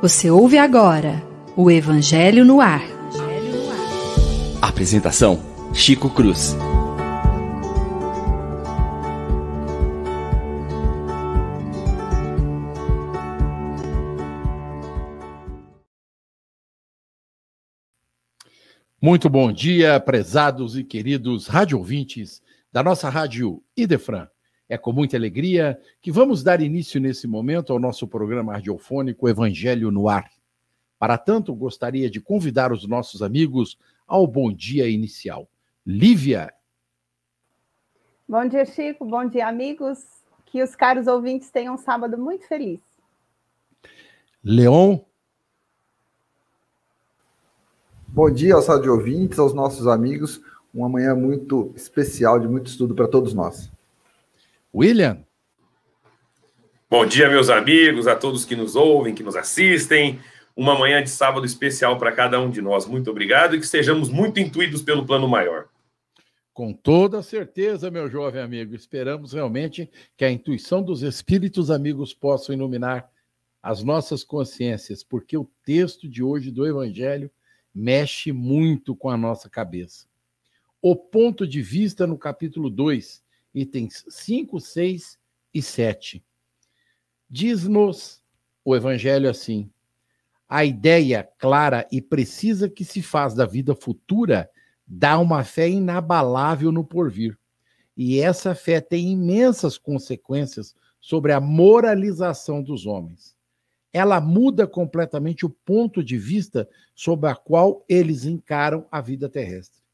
Você ouve agora o Evangelho no Ar. Apresentação: Chico Cruz. Muito bom dia, prezados e queridos rádio ouvintes da nossa rádio Idefran. É com muita alegria que vamos dar início nesse momento ao nosso programa radiofônico Evangelho no Ar. Para tanto, gostaria de convidar os nossos amigos ao bom dia inicial. Lívia. Bom dia, Chico. Bom dia, amigos. Que os caros ouvintes tenham um sábado muito feliz. Leon. Bom dia aos rádio ouvintes, aos nossos amigos. Uma manhã muito especial, de muito estudo para todos nós. William. Bom dia, meus amigos, a todos que nos ouvem, que nos assistem. Uma manhã de sábado especial para cada um de nós. Muito obrigado e que sejamos muito intuídos pelo plano maior. Com toda certeza, meu jovem amigo. Esperamos realmente que a intuição dos espíritos amigos possam iluminar as nossas consciências, porque o texto de hoje do Evangelho mexe muito com a nossa cabeça. O ponto de vista no capítulo 2, itens 5, 6 e 7. Diz-nos o Evangelho assim: a ideia clara e precisa que se faz da vida futura dá uma fé inabalável no porvir. E essa fé tem imensas consequências sobre a moralização dos homens. Ela muda completamente o ponto de vista sobre a qual eles encaram a vida terrestre.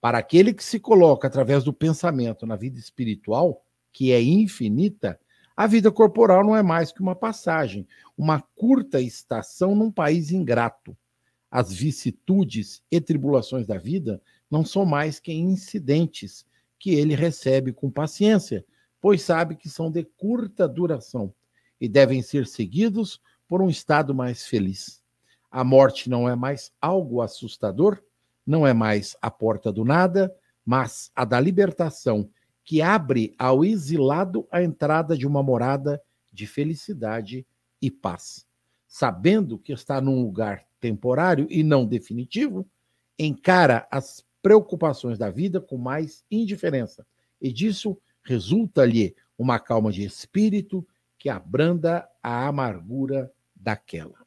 Para aquele que se coloca através do pensamento na vida espiritual, que é infinita, a vida corporal não é mais que uma passagem, uma curta estação num país ingrato. As vicissitudes e tribulações da vida não são mais que incidentes que ele recebe com paciência, pois sabe que são de curta duração e devem ser seguidos por um estado mais feliz. A morte não é mais algo assustador, não é mais a porta do nada, mas a da libertação, que abre ao exilado a entrada de uma morada de felicidade e paz. Sabendo que está num lugar temporário e não definitivo, encara as preocupações da vida com mais indiferença, e disso resulta-lhe uma calma de espírito que abranda a amargura daquela.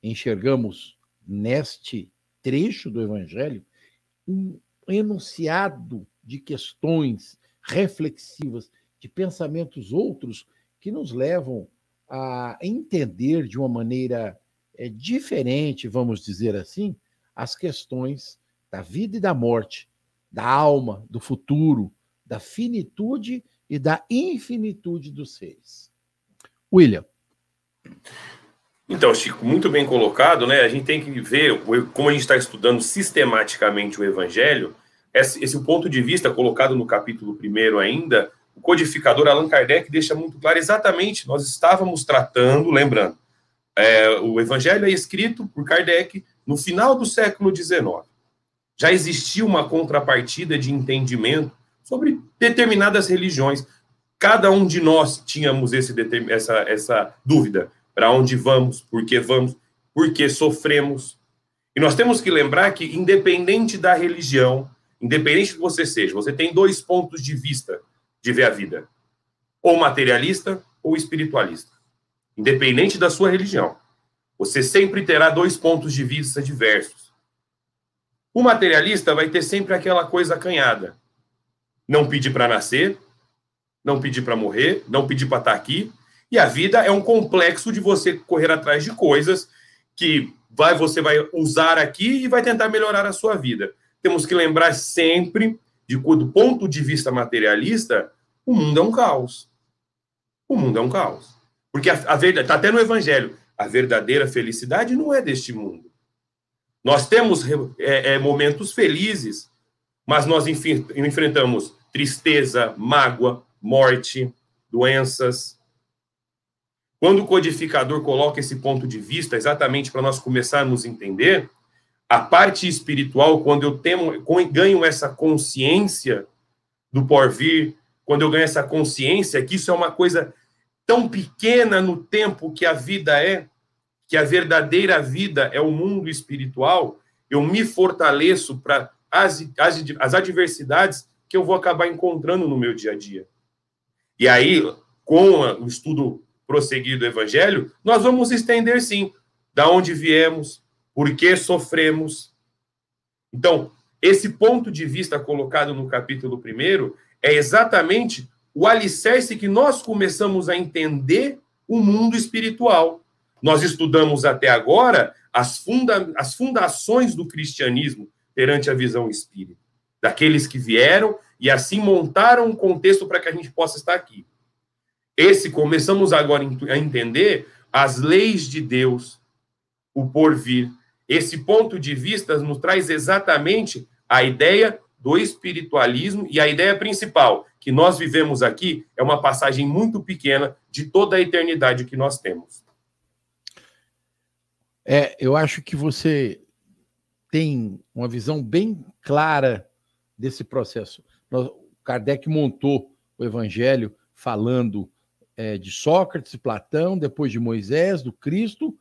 Enxergamos neste trecho do Evangelho um enunciado de questões reflexivas, de pensamentos outros que nos levam a entender de uma maneira é, diferente, vamos dizer assim, as questões da vida e da morte, da alma, do futuro, da finitude e da infinitude dos seres. William. Então, Chico, muito bem colocado, né? A gente tem que ver como a gente está estudando sistematicamente o Evangelho, esse, esse ponto de vista colocado no capítulo primeiro ainda, o codificador Allan Kardec deixa muito claro exatamente, nós estávamos tratando, lembrando, é, o Evangelho é escrito por Kardec no final do século XIX. Já existia uma contrapartida de entendimento sobre determinadas religiões. Cada um de nós tínhamos esse, essa, essa dúvida para onde vamos, por que vamos, por que sofremos. E nós temos que lembrar que, independente da religião, independente que você seja, você tem dois pontos de vista de ver a vida: ou materialista ou espiritualista. Independente da sua religião, você sempre terá dois pontos de vista diversos. O materialista vai ter sempre aquela coisa acanhada: não pedir para nascer, não pedir para morrer, não pedir para estar tá aqui, e a vida é um complexo de você correr atrás de coisas que vai você vai usar aqui e vai tentar melhorar a sua vida. Temos que lembrar sempre de do ponto de vista materialista, o mundo é um caos. O mundo é um caos. Porque a, a verdade, está até no Evangelho, a verdadeira felicidade não é deste mundo. Nós temos é, é, momentos felizes, mas nós enfrentamos tristeza, mágoa, morte, doenças, quando o codificador coloca esse ponto de vista, exatamente para nós começarmos a entender, a parte espiritual, quando eu ganho essa consciência do porvir, quando eu ganho essa consciência que isso é uma coisa tão pequena no tempo que a vida é, que a verdadeira vida é o mundo espiritual, eu me fortaleço para as, as, as adversidades que eu vou acabar encontrando no meu dia a dia. E aí, com o estudo prosseguido do Evangelho, nós vamos estender, sim, da onde viemos, por que sofremos. Então, esse ponto de vista colocado no capítulo 1 é exatamente o alicerce que nós começamos a entender o mundo espiritual. Nós estudamos até agora as, funda as fundações do cristianismo perante a visão espírita, daqueles que vieram e assim montaram um contexto para que a gente possa estar aqui. Esse começamos agora a entender as leis de Deus, o porvir. Esse ponto de vista nos traz exatamente a ideia do espiritualismo e a ideia principal que nós vivemos aqui é uma passagem muito pequena de toda a eternidade que nós temos. É, eu acho que você tem uma visão bem clara desse processo. Kardec montou o Evangelho falando é, de Sócrates, Platão, depois de Moisés, do Cristo,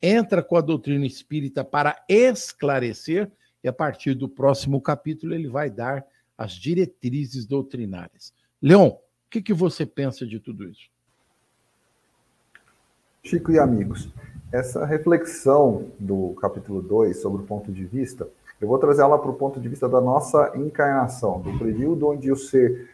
entra com a doutrina espírita para esclarecer, e a partir do próximo capítulo ele vai dar as diretrizes doutrinárias. Leon, o que, que você pensa de tudo isso? Chico e amigos, essa reflexão do capítulo 2 sobre o ponto de vista, eu vou trazer ela para o ponto de vista da nossa encarnação, do período onde o ser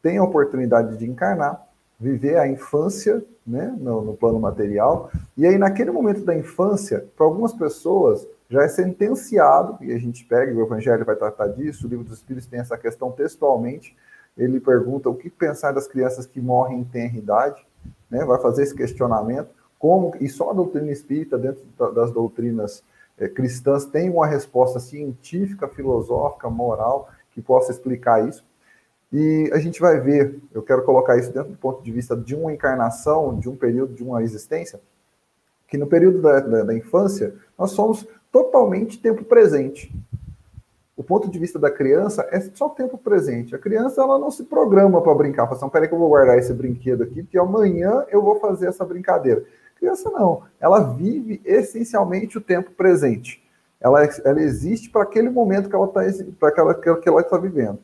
tem a oportunidade de encarnar, viver a infância né, no, no plano material, e aí naquele momento da infância, para algumas pessoas, já é sentenciado, e a gente pega, o Evangelho vai tratar disso, o livro dos Espíritos tem essa questão textualmente, ele pergunta o que pensar das crianças que morrem em tenra idade, né, vai fazer esse questionamento, como e só a doutrina espírita dentro das doutrinas é, cristãs tem uma resposta científica, filosófica, moral que possa explicar isso. E a gente vai ver, eu quero colocar isso dentro do ponto de vista de uma encarnação, de um período, de uma existência, que no período da, da, da infância nós somos totalmente tempo presente. O ponto de vista da criança é só tempo presente. A criança ela não se programa para brincar. Fala assim, peraí que eu vou guardar esse brinquedo aqui, porque amanhã eu vou fazer essa brincadeira. Criança não, ela vive essencialmente o tempo presente. Ela, ela existe para aquele momento que ela está para aquela que ela está vivendo.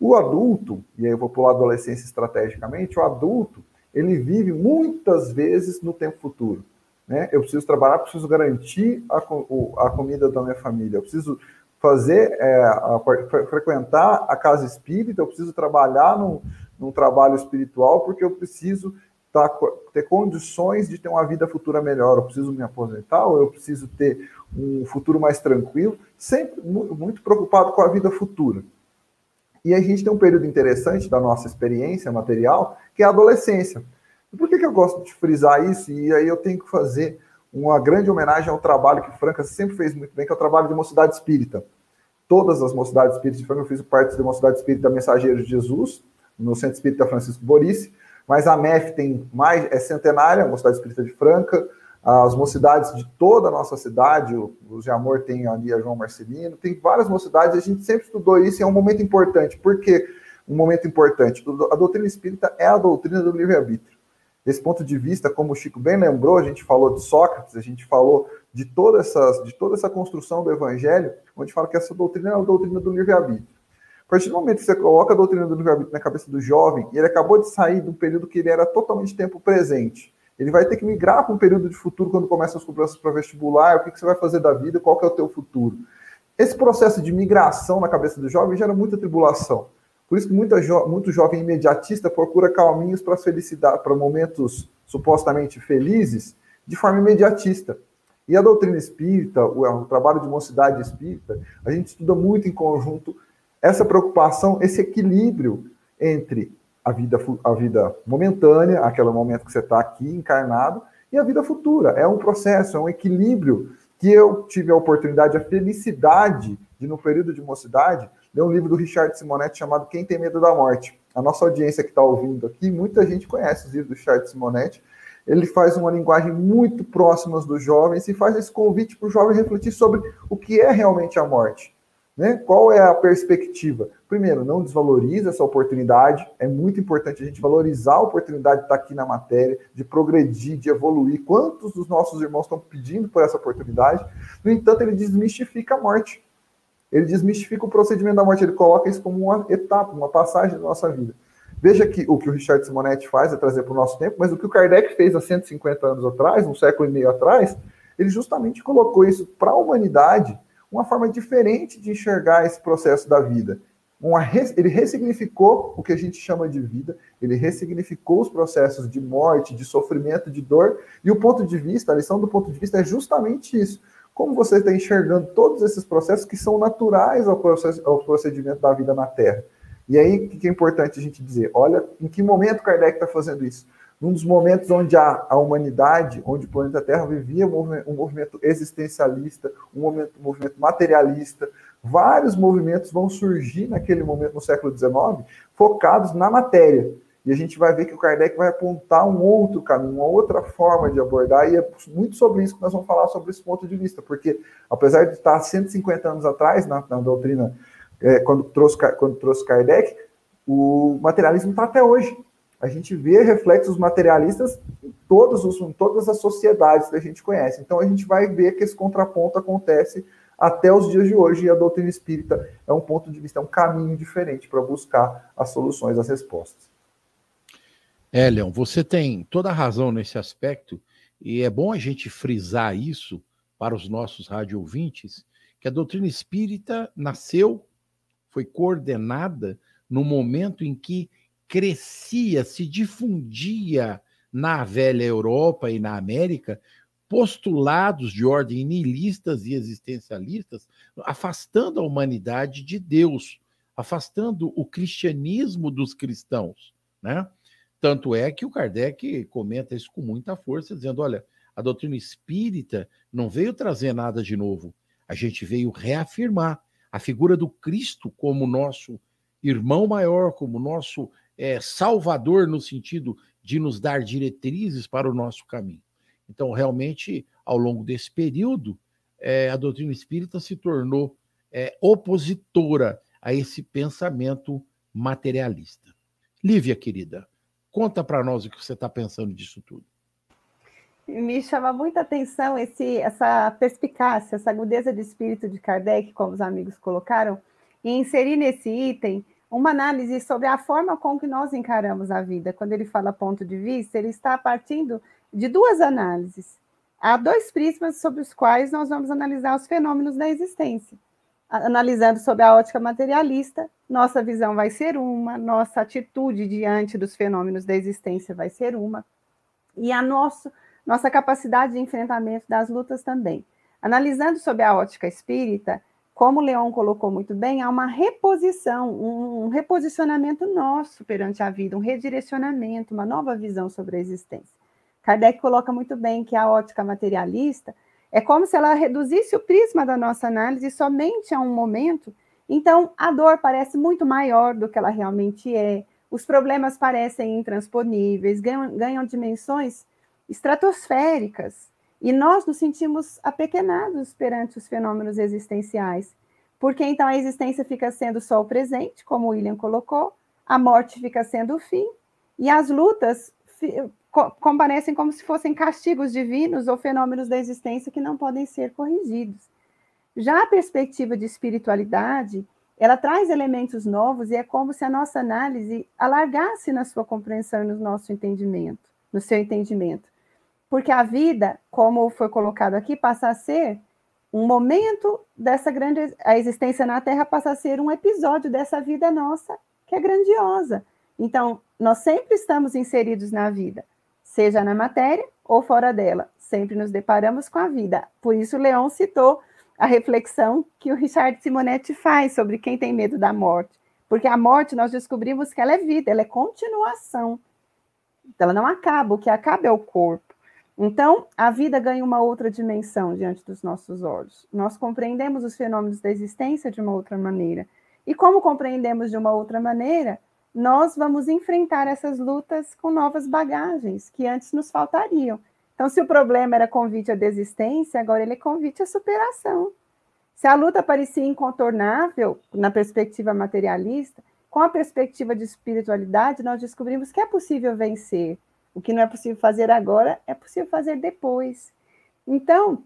O adulto, e aí eu vou pular a adolescência estrategicamente, o adulto, ele vive muitas vezes no tempo futuro. Né? Eu preciso trabalhar, preciso garantir a, a comida da minha família, eu preciso fazer, é, a, frequentar a casa espírita, eu preciso trabalhar num, num trabalho espiritual, porque eu preciso tá, ter condições de ter uma vida futura melhor. Eu preciso me aposentar ou eu preciso ter um futuro mais tranquilo, sempre muito preocupado com a vida futura. E a gente tem um período interessante da nossa experiência material, que é a adolescência. Por que, que eu gosto de frisar isso? E aí eu tenho que fazer uma grande homenagem ao trabalho que Franca sempre fez muito bem, que é o trabalho de mocidade espírita. Todas as mocidades espíritas de Franca, eu fiz parte da mocidade espírita Mensageiros de Jesus, no Centro Espírita Francisco Boris, mas a MEF tem mais, é centenária, a Mocidade Espírita de Franca, as mocidades de toda a nossa cidade, os de Amor tem ali a João Marcelino, tem várias mocidades, a gente sempre estudou isso e é um momento importante. Por que um momento importante? A doutrina espírita é a doutrina do livre-arbítrio. Desse ponto de vista, como o Chico bem lembrou, a gente falou de Sócrates, a gente falou de toda essa, de toda essa construção do evangelho, onde fala que essa doutrina é a doutrina do livre-arbítrio. A partir do momento que você coloca a doutrina do livre-arbítrio na cabeça do jovem, e ele acabou de sair de um período que ele era totalmente tempo presente, ele vai ter que migrar para um período de futuro quando começa as cobranças para vestibular, o que, que você vai fazer da vida, qual que é o teu futuro. Esse processo de migração na cabeça do jovem gera muita tribulação. Por isso que muita jo muito jovem imediatista procura caminhos para felicidade, para momentos supostamente felizes, de forma imediatista. E a doutrina espírita, o, o trabalho de mocidade espírita, a gente estuda muito em conjunto essa preocupação, esse equilíbrio entre a vida, a vida momentânea, aquele momento que você está aqui encarnado, e a vida futura. É um processo, é um equilíbrio que eu tive a oportunidade, a felicidade de, no período de mocidade, ler um livro do Richard Simonetti chamado Quem Tem Medo da Morte. A nossa audiência que está ouvindo aqui, muita gente conhece os livros do Richard Simonetti. Ele faz uma linguagem muito próxima dos jovens e faz esse convite para o jovem refletir sobre o que é realmente a morte. Né? Qual é a perspectiva? Primeiro, não desvaloriza essa oportunidade. É muito importante a gente valorizar a oportunidade de estar aqui na matéria, de progredir, de evoluir. Quantos dos nossos irmãos estão pedindo por essa oportunidade? No entanto, ele desmistifica a morte. Ele desmistifica o procedimento da morte. Ele coloca isso como uma etapa, uma passagem da nossa vida. Veja que o que o Richard Simonetti faz é trazer para o nosso tempo, mas o que o Kardec fez há 150 anos atrás, um século e meio atrás, ele justamente colocou isso para a humanidade uma forma diferente de enxergar esse processo da vida. Uma, ele ressignificou o que a gente chama de vida, ele ressignificou os processos de morte, de sofrimento, de dor, e o ponto de vista, a lição do ponto de vista é justamente isso. Como você está enxergando todos esses processos que são naturais ao, processo, ao procedimento da vida na Terra. E aí, o que é importante a gente dizer? Olha, em que momento Kardec está fazendo isso? Num dos momentos onde a, a humanidade, onde o planeta Terra vivia um movimento, um movimento existencialista, um movimento, um movimento materialista, vários movimentos vão surgir naquele momento no século XIX, focados na matéria. E a gente vai ver que o Kardec vai apontar um outro caminho, uma outra forma de abordar, e é muito sobre isso que nós vamos falar sobre esse ponto de vista, porque apesar de estar 150 anos atrás na, na doutrina, é, quando, trouxe, quando trouxe Kardec, o materialismo está até hoje a gente vê reflexos materialistas em, todos os, em todas as sociedades que a gente conhece. Então a gente vai ver que esse contraponto acontece até os dias de hoje, e a doutrina espírita é um ponto de vista, é um caminho diferente para buscar as soluções, as respostas. É, Leão, você tem toda a razão nesse aspecto, e é bom a gente frisar isso para os nossos rádio ouvintes, que a doutrina espírita nasceu, foi coordenada no momento em que crescia, se difundia na velha Europa e na América postulados de ordem nihilistas e existencialistas, afastando a humanidade de Deus, afastando o cristianismo dos cristãos, né? Tanto é que o Kardec comenta isso com muita força, dizendo: olha, a doutrina espírita não veio trazer nada de novo, a gente veio reafirmar a figura do Cristo como nosso irmão maior, como nosso é, salvador no sentido de nos dar diretrizes para o nosso caminho. Então, realmente, ao longo desse período, é, a doutrina espírita se tornou é, opositora a esse pensamento materialista. Lívia, querida, conta para nós o que você está pensando disso tudo. Me chama muita atenção esse, essa perspicácia, essa agudeza de espírito de Kardec, como os amigos colocaram, e inserir nesse item uma análise sobre a forma com que nós encaramos a vida. Quando ele fala ponto de vista, ele está partindo de duas análises. Há dois prismas sobre os quais nós vamos analisar os fenômenos da existência. Analisando sobre a ótica materialista, nossa visão vai ser uma, nossa atitude diante dos fenômenos da existência vai ser uma, e a nosso, nossa capacidade de enfrentamento das lutas também. Analisando sobre a ótica espírita, como o Leon colocou muito bem, há uma reposição, um reposicionamento nosso perante a vida, um redirecionamento, uma nova visão sobre a existência. Kardec coloca muito bem que a ótica materialista é como se ela reduzisse o prisma da nossa análise somente a um momento, então a dor parece muito maior do que ela realmente é, os problemas parecem intransponíveis, ganham, ganham dimensões estratosféricas, e nós nos sentimos apequenados perante os fenômenos existenciais, porque então a existência fica sendo só o presente, como o William colocou, a morte fica sendo o fim, e as lutas comparecem como se fossem castigos divinos ou fenômenos da existência que não podem ser corrigidos. Já a perspectiva de espiritualidade, ela traz elementos novos e é como se a nossa análise alargasse na sua compreensão e no nosso entendimento, no seu entendimento. Porque a vida, como foi colocado aqui, passa a ser um momento dessa grande. A existência na Terra passa a ser um episódio dessa vida nossa, que é grandiosa. Então, nós sempre estamos inseridos na vida, seja na matéria ou fora dela. Sempre nos deparamos com a vida. Por isso, Leon citou a reflexão que o Richard Simonetti faz sobre quem tem medo da morte. Porque a morte, nós descobrimos que ela é vida, ela é continuação. Ela não acaba, o que acaba é o corpo. Então, a vida ganha uma outra dimensão diante dos nossos olhos. Nós compreendemos os fenômenos da existência de uma outra maneira. E como compreendemos de uma outra maneira, nós vamos enfrentar essas lutas com novas bagagens que antes nos faltariam. Então, se o problema era convite à desistência, agora ele é convite à superação. Se a luta parecia incontornável na perspectiva materialista, com a perspectiva de espiritualidade, nós descobrimos que é possível vencer. O que não é possível fazer agora, é possível fazer depois. Então,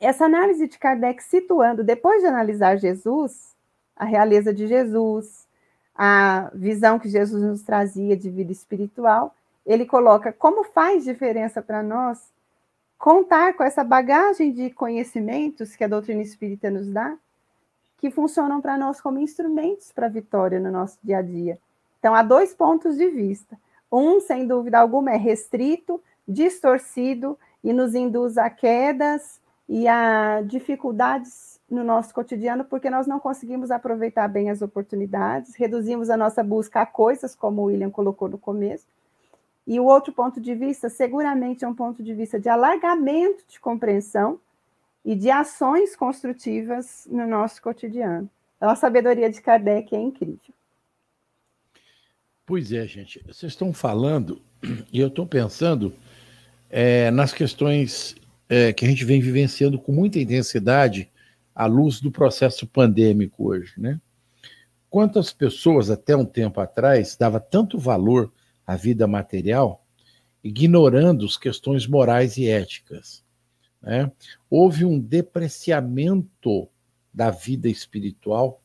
essa análise de Kardec situando, depois de analisar Jesus, a realeza de Jesus, a visão que Jesus nos trazia de vida espiritual, ele coloca como faz diferença para nós contar com essa bagagem de conhecimentos que a doutrina espírita nos dá, que funcionam para nós como instrumentos para a vitória no nosso dia a dia. Então, há dois pontos de vista. Um, sem dúvida alguma, é restrito, distorcido e nos induz a quedas e a dificuldades no nosso cotidiano, porque nós não conseguimos aproveitar bem as oportunidades, reduzimos a nossa busca a coisas, como o William colocou no começo. E o outro ponto de vista, seguramente, é um ponto de vista de alargamento de compreensão e de ações construtivas no nosso cotidiano. Então, a sabedoria de Kardec é incrível. Pois é, gente. Vocês estão falando, e eu estou pensando é, nas questões é, que a gente vem vivenciando com muita intensidade à luz do processo pandêmico hoje, né? Quantas pessoas até um tempo atrás dava tanto valor à vida material, ignorando as questões morais e éticas, né? Houve um depreciamento da vida espiritual,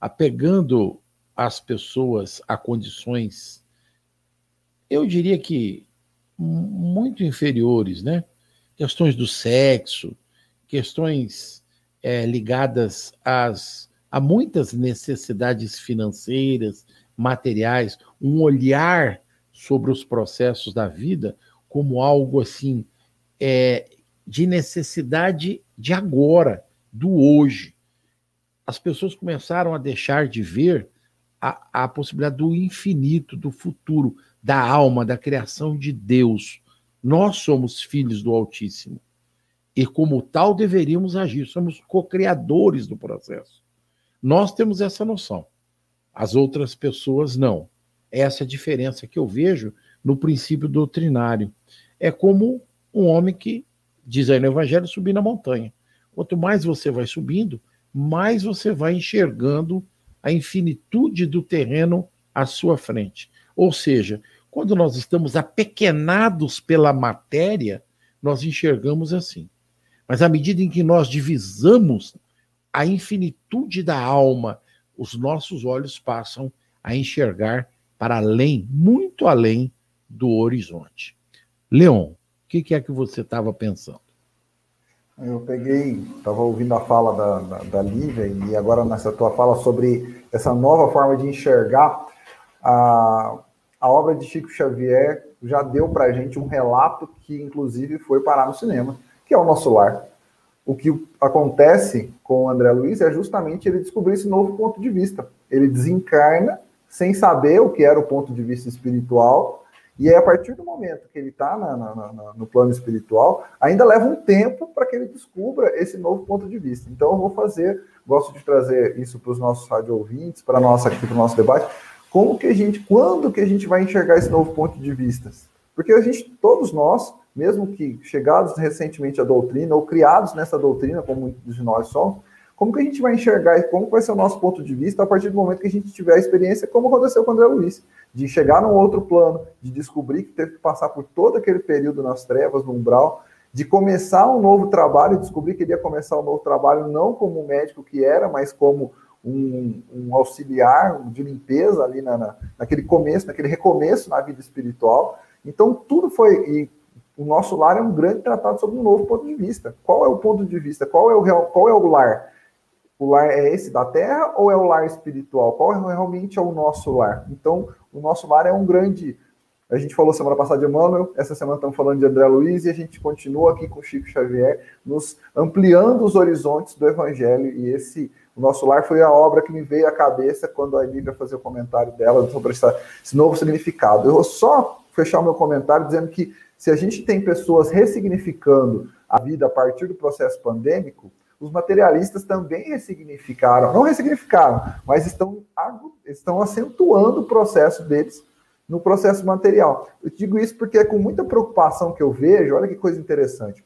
apegando as pessoas a condições, eu diria que muito inferiores, né? questões do sexo, questões é, ligadas às, a muitas necessidades financeiras, materiais, um olhar sobre os processos da vida como algo assim é, de necessidade de agora, do hoje. As pessoas começaram a deixar de ver a, a possibilidade do infinito, do futuro, da alma, da criação de Deus nós somos filhos do Altíssimo. E como tal deveríamos agir, somos co-criadores do processo. Nós temos essa noção. As outras pessoas não. Essa é a diferença que eu vejo no princípio doutrinário. É como um homem que, diz aí no Evangelho, subir na montanha. Quanto mais você vai subindo, mais você vai enxergando a infinitude do terreno à sua frente. Ou seja, quando nós estamos apequenados pela matéria, nós enxergamos assim. Mas à medida em que nós divisamos a infinitude da alma, os nossos olhos passam a enxergar para além, muito além do horizonte. Leon, o que, é que você estava pensando? Eu peguei, estava ouvindo a fala da, da, da Lívia e agora nessa tua fala sobre essa nova forma de enxergar a, a obra de Chico Xavier já deu para gente um relato que, inclusive, foi parar no cinema, que é o nosso lar. O que acontece com o André Luiz é justamente ele descobrir esse novo ponto de vista. Ele desencarna sem saber o que era o ponto de vista espiritual, e é a partir do momento que ele está no plano espiritual, ainda leva um tempo para que ele descubra esse novo ponto de vista. Então, eu vou fazer, gosto de trazer isso para os nossos rádio ouvintes, para nossa aqui para o nosso debate, como que a gente, quando que a gente vai enxergar esse novo ponto de vista? Porque a gente, todos nós, mesmo que chegados recentemente à doutrina ou criados nessa doutrina, como muitos de nós somos, como que a gente vai enxergar e como vai ser o nosso ponto de vista a partir do momento que a gente tiver a experiência, como aconteceu com o André Luiz, de chegar num outro plano, de descobrir que teve que passar por todo aquele período nas trevas, no umbral, de começar um novo trabalho, descobrir que ele ia começar um novo trabalho não como médico que era, mas como um, um auxiliar de limpeza ali na, na, naquele começo, naquele recomeço na vida espiritual. Então, tudo foi. E o nosso lar é um grande tratado sobre um novo ponto de vista. Qual é o ponto de vista? Qual é o, real, qual é o lar? O lar é esse da terra ou é o lar espiritual? Qual é, realmente é o nosso lar? Então, o nosso lar é um grande. A gente falou semana passada de Emmanuel, essa semana estamos falando de André Luiz e a gente continua aqui com Chico Xavier, nos ampliando os horizontes do Evangelho e esse o Nosso Lar foi a obra que me veio à cabeça quando a Lívia fazia o comentário dela sobre esse novo significado. Eu vou só fechar o meu comentário dizendo que se a gente tem pessoas ressignificando a vida a partir do processo pandêmico, os materialistas também ressignificaram, não ressignificaram, mas estão, estão acentuando o processo deles no processo material. Eu digo isso porque é com muita preocupação que eu vejo, olha que coisa interessante.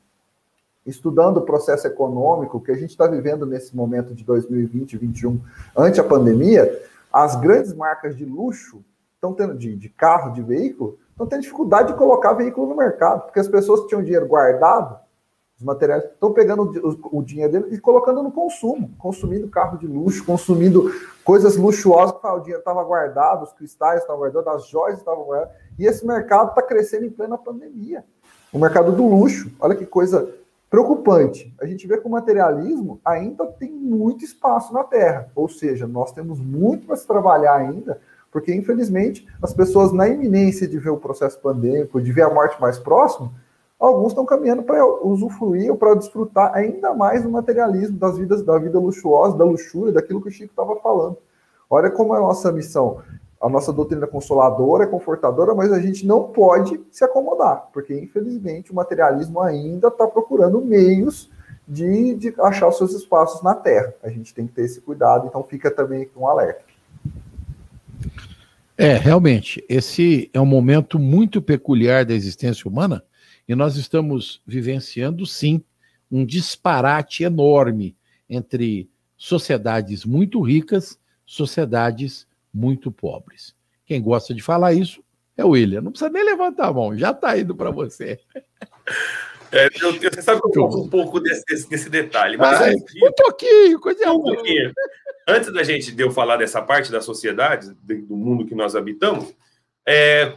estudando o processo econômico que a gente está vivendo nesse momento de 2020 e 2021, ante a pandemia, as grandes marcas de luxo estão tendo de, de carro, de veículo, estão tendo dificuldade de colocar veículo no mercado, porque as pessoas que tinham dinheiro guardado, os materiais, estão pegando o, o dinheiro dele e colocando no consumo, consumindo carro de luxo, consumindo coisas luxuosas, o dinheiro estava guardado, os cristais estavam guardados, as joias estavam guardadas, e esse mercado está crescendo em plena pandemia. O mercado do luxo, olha que coisa preocupante. A gente vê que o materialismo ainda tem muito espaço na Terra, ou seja, nós temos muito para se trabalhar ainda porque, infelizmente, as pessoas, na iminência de ver o processo pandêmico, de ver a morte mais próximo, alguns estão caminhando para usufruir ou para desfrutar ainda mais do materialismo, das vidas, da vida luxuosa, da luxúria, daquilo que o Chico estava falando. Olha como é a nossa missão. A nossa doutrina consoladora, confortadora, mas a gente não pode se acomodar, porque, infelizmente, o materialismo ainda está procurando meios de, de achar os seus espaços na Terra. A gente tem que ter esse cuidado, então fica também um alerta. É, realmente, esse é um momento muito peculiar da existência humana e nós estamos vivenciando, sim, um disparate enorme entre sociedades muito ricas, sociedades muito pobres. Quem gosta de falar isso é o William. Não precisa nem levantar a mão, já está indo para você. É, eu, você sabe que eu um pouco desse, desse detalhe. Mas ah, um pouquinho, coisa um pouquinho antes da gente de eu falar dessa parte da sociedade, do mundo que nós habitamos, é,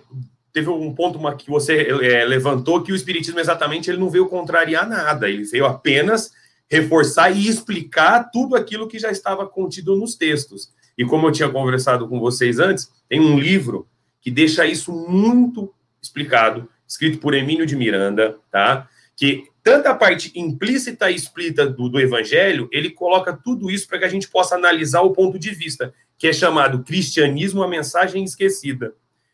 teve um ponto que você é, levantou que o espiritismo exatamente ele não veio contrariar nada, ele veio apenas reforçar e explicar tudo aquilo que já estava contido nos textos. E como eu tinha conversado com vocês antes, tem um livro que deixa isso muito explicado, escrito por Emílio de Miranda, tá? Que tanto a parte implícita e explícita do, do evangelho, ele coloca tudo isso para que a gente possa analisar o ponto de vista, que é chamado Cristianismo, a mensagem esquecida.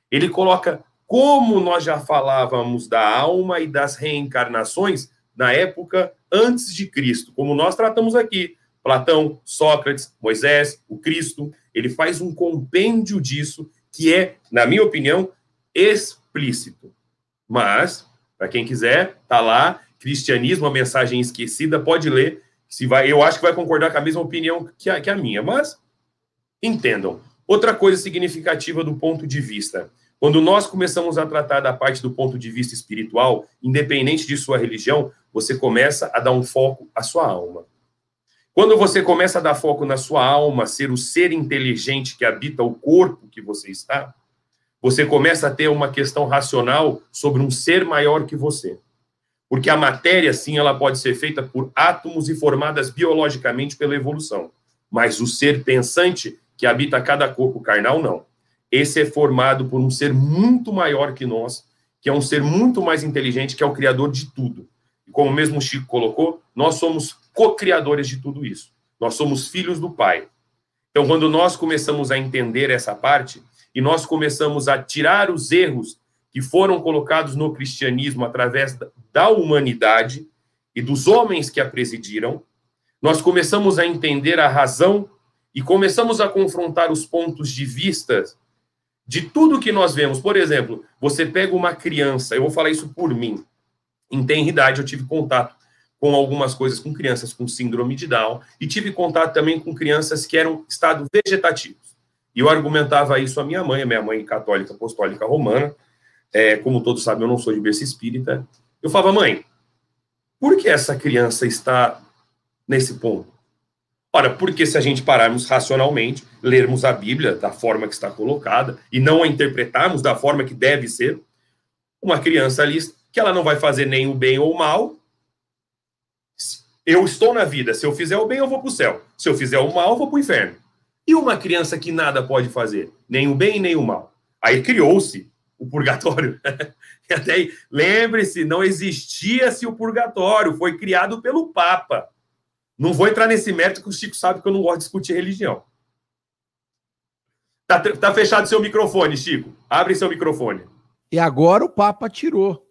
Ele coloca como nós já falávamos da alma e das reencarnações na época antes de Cristo, como nós tratamos aqui. Platão, Sócrates, Moisés, o Cristo, ele faz um compêndio disso que é, na minha opinião, explícito. Mas, para quem quiser, tá lá Cristianismo, a mensagem esquecida, pode ler. Se vai, eu acho que vai concordar com a mesma opinião que a, que a minha, mas entendam. Outra coisa significativa do ponto de vista. Quando nós começamos a tratar da parte do ponto de vista espiritual, independente de sua religião, você começa a dar um foco à sua alma. Quando você começa a dar foco na sua alma, ser o ser inteligente que habita o corpo que você está, você começa a ter uma questão racional sobre um ser maior que você. Porque a matéria, sim, ela pode ser feita por átomos e formadas biologicamente pela evolução. Mas o ser pensante que habita cada corpo carnal, não. Esse é formado por um ser muito maior que nós, que é um ser muito mais inteligente, que é o criador de tudo. E como mesmo o Chico colocou, nós somos co-criadores de tudo isso. Nós somos filhos do Pai. Então, quando nós começamos a entender essa parte, e nós começamos a tirar os erros que foram colocados no cristianismo através da humanidade e dos homens que a presidiram, nós começamos a entender a razão e começamos a confrontar os pontos de vista de tudo que nós vemos. Por exemplo, você pega uma criança, eu vou falar isso por mim. Em tenridade, eu tive contato com algumas coisas com crianças com síndrome de Down e tive contato também com crianças que eram estado vegetativos. E eu argumentava isso à minha mãe, a minha mãe católica apostólica romana, é, como todos sabem, eu não sou de berço espírita. Eu falava, mãe, por que essa criança está nesse ponto? Ora, porque se a gente pararmos racionalmente, lermos a Bíblia da forma que está colocada e não a interpretarmos da forma que deve ser, uma criança ali que ela não vai fazer nem o bem ou o mal. Eu estou na vida, se eu fizer o bem, eu vou para o céu. Se eu fizer o mal, eu vou para o inferno. E uma criança que nada pode fazer, nem o bem nem o mal. Aí criou-se o purgatório. e até lembre-se, não existia-se o purgatório, foi criado pelo Papa. Não vou entrar nesse mérito que o Chico sabe que eu não gosto de discutir religião. Tá, tá fechado seu microfone, Chico. Abre seu microfone. E agora o Papa tirou.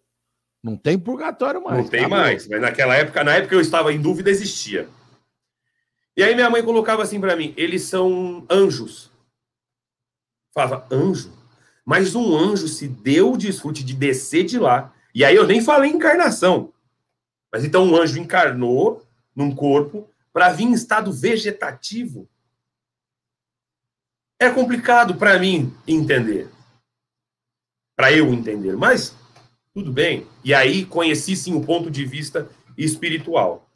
Não tem purgatório mais. Não tem tá mais, mas naquela época, na época eu estava em dúvida, existia. E aí minha mãe colocava assim para mim: eles são anjos. Falava, anjo? Mas um anjo se deu o desfrute de descer de lá. E aí eu nem falei encarnação. Mas então um anjo encarnou num corpo para vir em estado vegetativo. É complicado para mim entender. Para eu entender, mas tudo bem. E aí conheci sim o ponto de vista espiritual.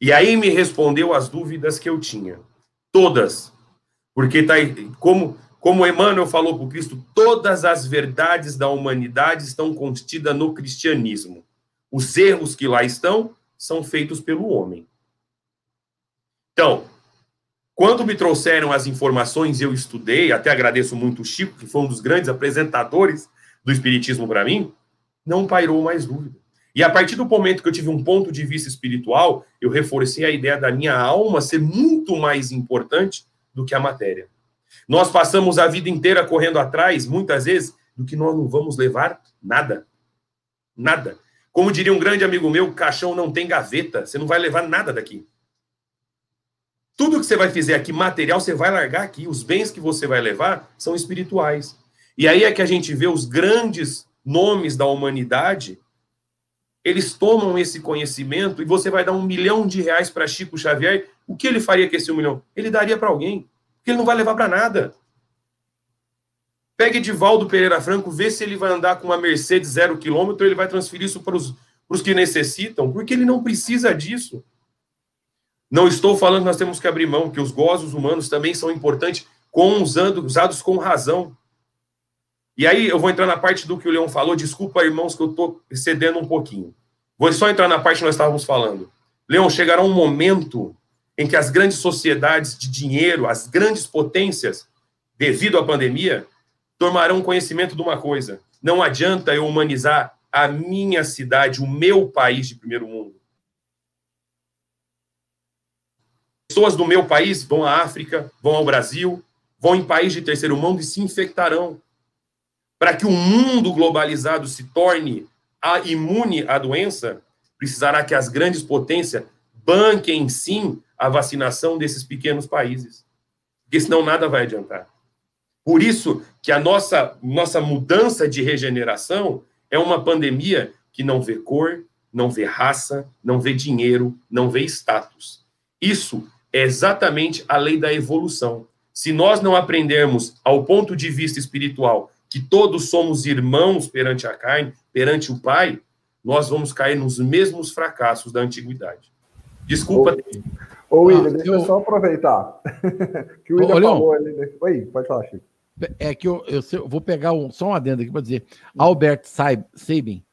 E aí me respondeu as dúvidas que eu tinha. Todas. Porque tá como como Emmanuel falou para o Cristo, todas as verdades da humanidade estão contidas no cristianismo. Os erros que lá estão são feitos pelo homem. Então, quando me trouxeram as informações, eu estudei, até agradeço muito o Chico, que foi um dos grandes apresentadores do Espiritismo para mim, não pairou mais dúvida. E a partir do momento que eu tive um ponto de vista espiritual, eu reforcei a ideia da minha alma ser muito mais importante do que a matéria. Nós passamos a vida inteira correndo atrás, muitas vezes, do que nós não vamos levar nada. Nada. Como diria um grande amigo meu, caixão não tem gaveta, você não vai levar nada daqui. Tudo que você vai fazer aqui, material, você vai largar aqui. Os bens que você vai levar são espirituais. E aí é que a gente vê os grandes nomes da humanidade, eles tomam esse conhecimento e você vai dar um milhão de reais para Chico Xavier. O que ele faria com esse um milhão? Ele daria para alguém, porque ele não vai levar para nada. Pegue Edivaldo Pereira Franco, vê se ele vai andar com uma Mercedes zero quilômetro, ele vai transferir isso para os que necessitam, porque ele não precisa disso. Não estou falando que nós temos que abrir mão, que os gozos humanos também são importantes, com usando, usados com razão. E aí eu vou entrar na parte do que o Leão falou. Desculpa, irmãos, que eu estou excedendo um pouquinho. Vou só entrar na parte que nós estávamos falando. Leão, chegará um momento em que as grandes sociedades de dinheiro, as grandes potências, devido à pandemia, tomarão conhecimento de uma coisa. Não adianta eu humanizar a minha cidade, o meu país de primeiro mundo. Pessoas do meu país vão à África, vão ao Brasil, vão em países de terceiro mundo e se infectarão. Para que o mundo globalizado se torne imune à doença, precisará que as grandes potências banquem sim a vacinação desses pequenos países. Porque senão nada vai adiantar. Por isso que a nossa, nossa mudança de regeneração é uma pandemia que não vê cor, não vê raça, não vê dinheiro, não vê status. Isso é exatamente a lei da evolução. Se nós não aprendermos ao ponto de vista espiritual que todos somos irmãos perante a carne, perante o Pai, nós vamos cair nos mesmos fracassos da antiguidade. Desculpa. Ô, ô William, ah, deixa eu só aproveitar. que o William ô, falou ali. Né? Oi, pode falar, Chico. É que eu, eu, eu vou pegar um, só um adendo aqui para dizer. Albert Sabin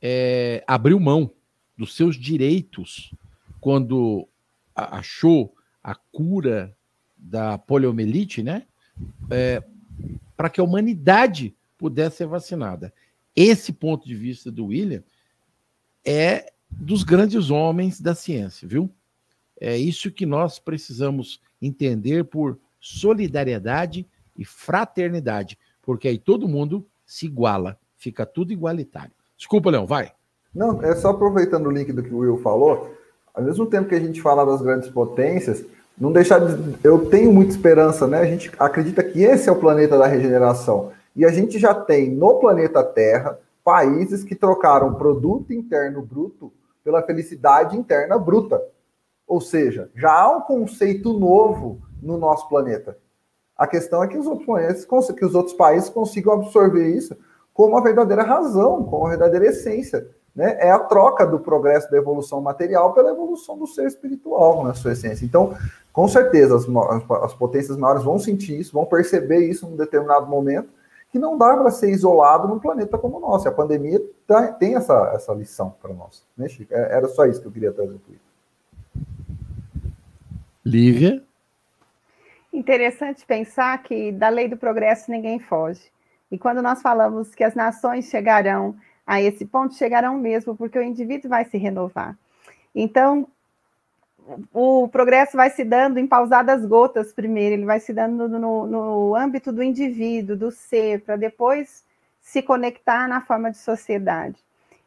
é, abriu mão dos seus direitos quando achou a cura da poliomielite, né? É, para que a humanidade pudesse ser vacinada. Esse ponto de vista do William é dos grandes homens da ciência, viu? É isso que nós precisamos entender por solidariedade e fraternidade, porque aí todo mundo se iguala, fica tudo igualitário. Desculpa, Leão, vai. Não, é só aproveitando o link do que o Will falou, ao mesmo tempo que a gente fala das grandes potências, não deixar de. Eu tenho muita esperança, né? A gente acredita que esse é o planeta da regeneração. E a gente já tem no planeta Terra países que trocaram produto interno bruto pela felicidade interna bruta. Ou seja, já há um conceito novo no nosso planeta. A questão é que os outros planetas, que os outros países consigam absorver isso como uma verdadeira razão, como uma verdadeira essência né, é a troca do progresso da evolução material pela evolução do ser espiritual na sua essência. Então, com certeza, as, as potências maiores vão sentir isso, vão perceber isso em um determinado momento, que não dá para ser isolado num planeta como o nosso. A pandemia tá, tem essa, essa lição para nós. Né, Chico? É, era só isso que eu queria trazer para Lívia? Interessante pensar que da lei do progresso ninguém foge. E quando nós falamos que as nações chegarão a esse ponto chegarão mesmo, porque o indivíduo vai se renovar. Então, o progresso vai se dando em pausadas gotas primeiro, ele vai se dando no, no âmbito do indivíduo, do ser, para depois se conectar na forma de sociedade.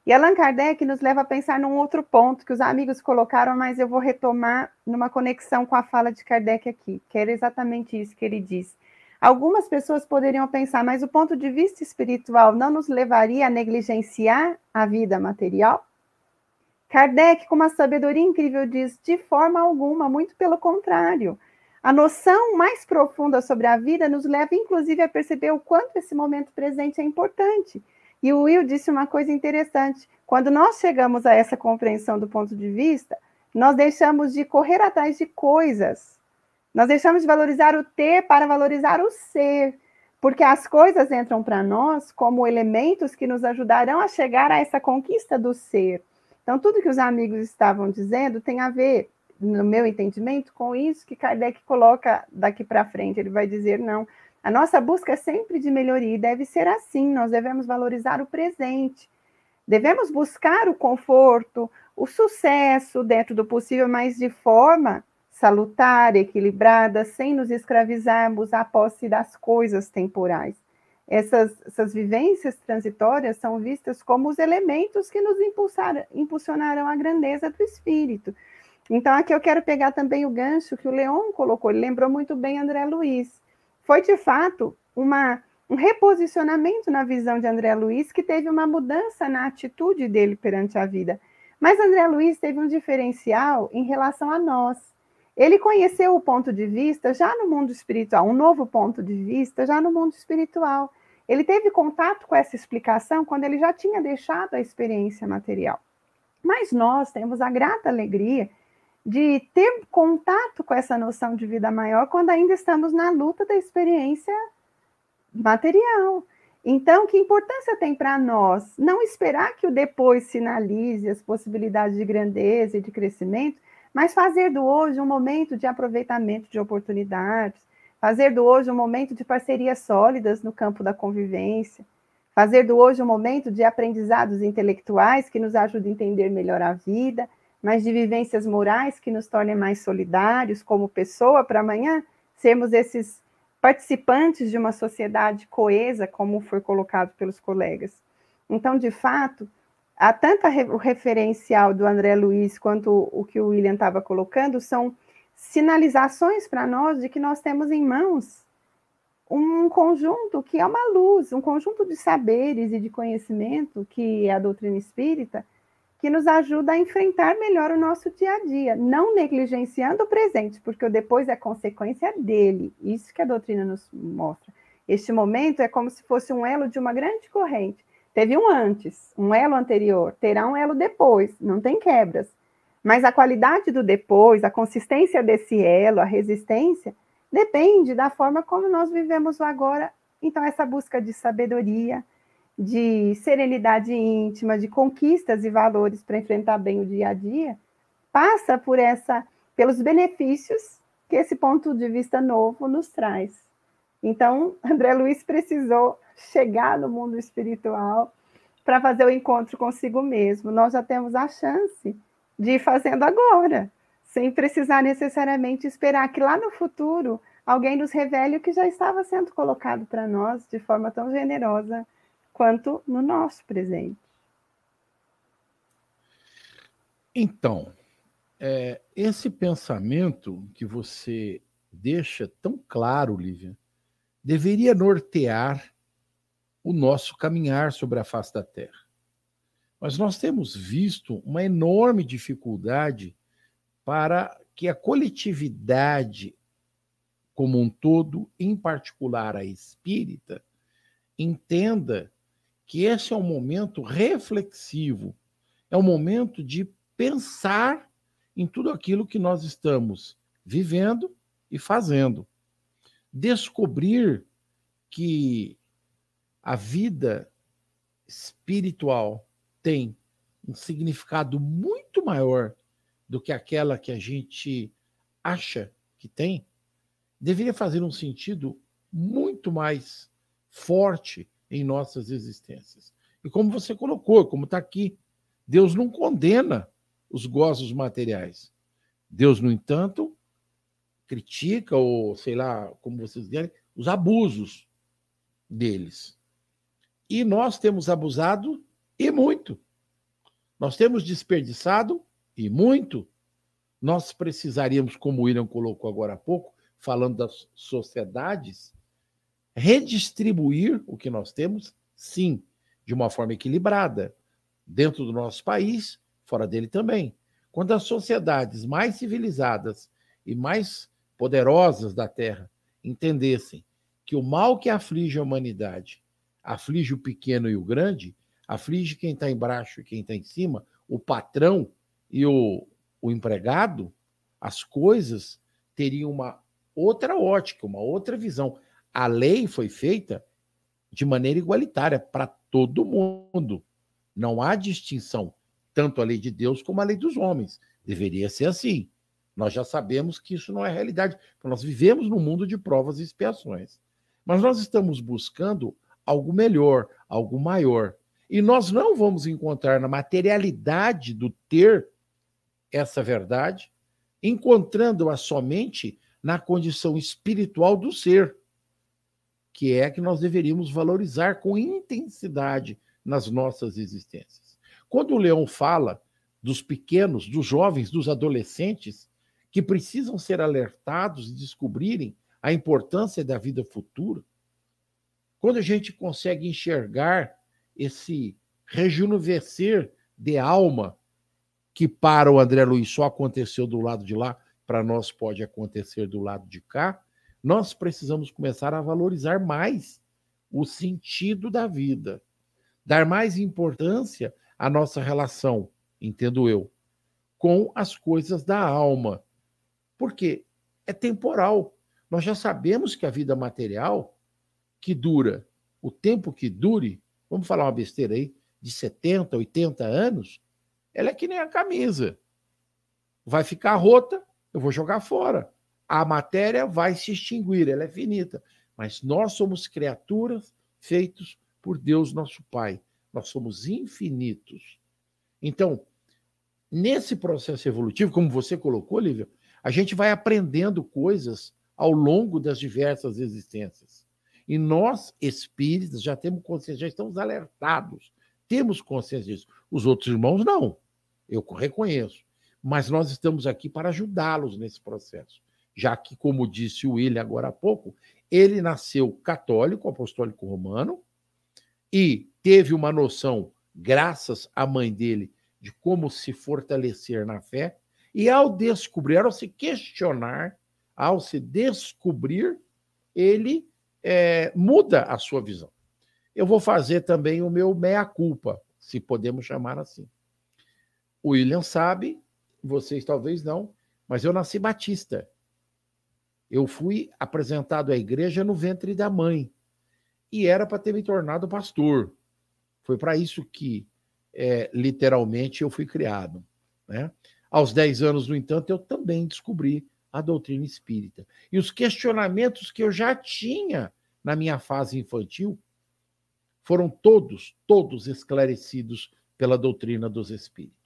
E Allan Kardec nos leva a pensar num outro ponto que os amigos colocaram, mas eu vou retomar numa conexão com a fala de Kardec aqui, que era exatamente isso que ele diz. Algumas pessoas poderiam pensar, mas o ponto de vista espiritual não nos levaria a negligenciar a vida material? Kardec, com uma sabedoria incrível, diz: de forma alguma, muito pelo contrário. A noção mais profunda sobre a vida nos leva, inclusive, a perceber o quanto esse momento presente é importante. E o Will disse uma coisa interessante: quando nós chegamos a essa compreensão do ponto de vista, nós deixamos de correr atrás de coisas, nós deixamos de valorizar o ter para valorizar o ser, porque as coisas entram para nós como elementos que nos ajudarão a chegar a essa conquista do ser. Então, tudo que os amigos estavam dizendo tem a ver no meu entendimento, com isso que Kardec coloca daqui para frente. Ele vai dizer: não, a nossa busca é sempre de melhoria e deve ser assim. Nós devemos valorizar o presente, devemos buscar o conforto, o sucesso dentro do possível, mas de forma salutar, equilibrada, sem nos escravizarmos à posse das coisas temporais. Essas, essas vivências transitórias são vistas como os elementos que nos impulsionarão à grandeza do espírito. Então, aqui eu quero pegar também o gancho que o Leon colocou, ele lembrou muito bem André Luiz. Foi, de fato, uma, um reposicionamento na visão de André Luiz que teve uma mudança na atitude dele perante a vida. Mas André Luiz teve um diferencial em relação a nós. Ele conheceu o ponto de vista já no mundo espiritual, um novo ponto de vista já no mundo espiritual. Ele teve contato com essa explicação quando ele já tinha deixado a experiência material. Mas nós temos a grata alegria de ter contato com essa noção de vida maior quando ainda estamos na luta da experiência material. Então, que importância tem para nós não esperar que o depois sinalize as possibilidades de grandeza e de crescimento, mas fazer do hoje um momento de aproveitamento de oportunidades, fazer do hoje um momento de parcerias sólidas no campo da convivência, fazer do hoje um momento de aprendizados intelectuais que nos ajudem a entender melhor a vida mas de vivências morais que nos tornem mais solidários como pessoa para amanhã sermos esses participantes de uma sociedade coesa, como foi colocado pelos colegas. Então, de fato, há tanto o referencial do André Luiz quanto o que o William estava colocando são sinalizações para nós de que nós temos em mãos um conjunto que é uma luz, um conjunto de saberes e de conhecimento que é a doutrina espírita, que nos ajuda a enfrentar melhor o nosso dia a dia, não negligenciando o presente, porque o depois é consequência dele. Isso que a doutrina nos mostra. Este momento é como se fosse um elo de uma grande corrente. Teve um antes, um elo anterior, terá um elo depois, não tem quebras. Mas a qualidade do depois, a consistência desse elo, a resistência, depende da forma como nós vivemos o agora. Então, essa busca de sabedoria, de serenidade íntima, de conquistas e valores para enfrentar bem o dia a dia, passa por essa pelos benefícios que esse ponto de vista novo nos traz. Então, André Luiz precisou chegar no mundo espiritual para fazer o encontro consigo mesmo. Nós já temos a chance de ir fazendo agora, sem precisar necessariamente esperar que lá no futuro alguém nos revele o que já estava sendo colocado para nós de forma tão generosa quanto no nosso presente. Então, é, esse pensamento que você deixa tão claro, Lívia, deveria nortear o nosso caminhar sobre a face da Terra. Mas nós temos visto uma enorme dificuldade para que a coletividade como um todo, em particular a espírita, entenda que esse é um momento reflexivo, é um momento de pensar em tudo aquilo que nós estamos vivendo e fazendo. Descobrir que a vida espiritual tem um significado muito maior do que aquela que a gente acha que tem, deveria fazer um sentido muito mais forte em nossas existências. E como você colocou, como está aqui, Deus não condena os gozos materiais. Deus, no entanto, critica, ou sei lá, como vocês dizem, os abusos deles. E nós temos abusado e muito. Nós temos desperdiçado e muito. Nós precisaríamos, como o William colocou agora há pouco, falando das sociedades, redistribuir o que nós temos, sim, de uma forma equilibrada, dentro do nosso país, fora dele também. Quando as sociedades mais civilizadas e mais poderosas da Terra entendessem que o mal que aflige a humanidade aflige o pequeno e o grande, aflige quem está embaixo e quem está em cima, o patrão e o, o empregado, as coisas teriam uma outra ótica, uma outra visão. A lei foi feita de maneira igualitária para todo mundo. Não há distinção, tanto a lei de Deus como a lei dos homens. Deveria ser assim. Nós já sabemos que isso não é realidade, nós vivemos num mundo de provas e expiações. Mas nós estamos buscando algo melhor, algo maior. E nós não vamos encontrar na materialidade do ter essa verdade, encontrando-a somente na condição espiritual do ser, que é que nós deveríamos valorizar com intensidade nas nossas existências. Quando o Leão fala dos pequenos, dos jovens, dos adolescentes, que precisam ser alertados e descobrirem a importância da vida futura, quando a gente consegue enxergar esse rejuvenescer de alma que para o André Luiz só aconteceu do lado de lá, para nós pode acontecer do lado de cá, nós precisamos começar a valorizar mais o sentido da vida, dar mais importância à nossa relação, entendo eu, com as coisas da alma, porque é temporal. Nós já sabemos que a vida material, que dura o tempo que dure, vamos falar uma besteira aí, de 70, 80 anos, ela é que nem a camisa. Vai ficar rota, eu vou jogar fora. A matéria vai se extinguir, ela é finita. Mas nós somos criaturas feitos por Deus, nosso Pai. Nós somos infinitos. Então, nesse processo evolutivo, como você colocou, Lívia, a gente vai aprendendo coisas ao longo das diversas existências. E nós, espíritas, já temos consciência, já estamos alertados, temos consciência disso. Os outros irmãos, não. Eu reconheço. Mas nós estamos aqui para ajudá-los nesse processo. Já que, como disse o William agora há pouco, ele nasceu católico, apostólico romano, e teve uma noção, graças à mãe dele, de como se fortalecer na fé, e ao descobrir, ao se questionar, ao se descobrir, ele é, muda a sua visão. Eu vou fazer também o meu meia-culpa, se podemos chamar assim. O William sabe, vocês talvez não, mas eu nasci batista. Eu fui apresentado à igreja no ventre da mãe e era para ter me tornado pastor. Foi para isso que, é, literalmente, eu fui criado. Né? Aos 10 anos, no entanto, eu também descobri a doutrina espírita. E os questionamentos que eu já tinha na minha fase infantil foram todos, todos esclarecidos pela doutrina dos espíritos.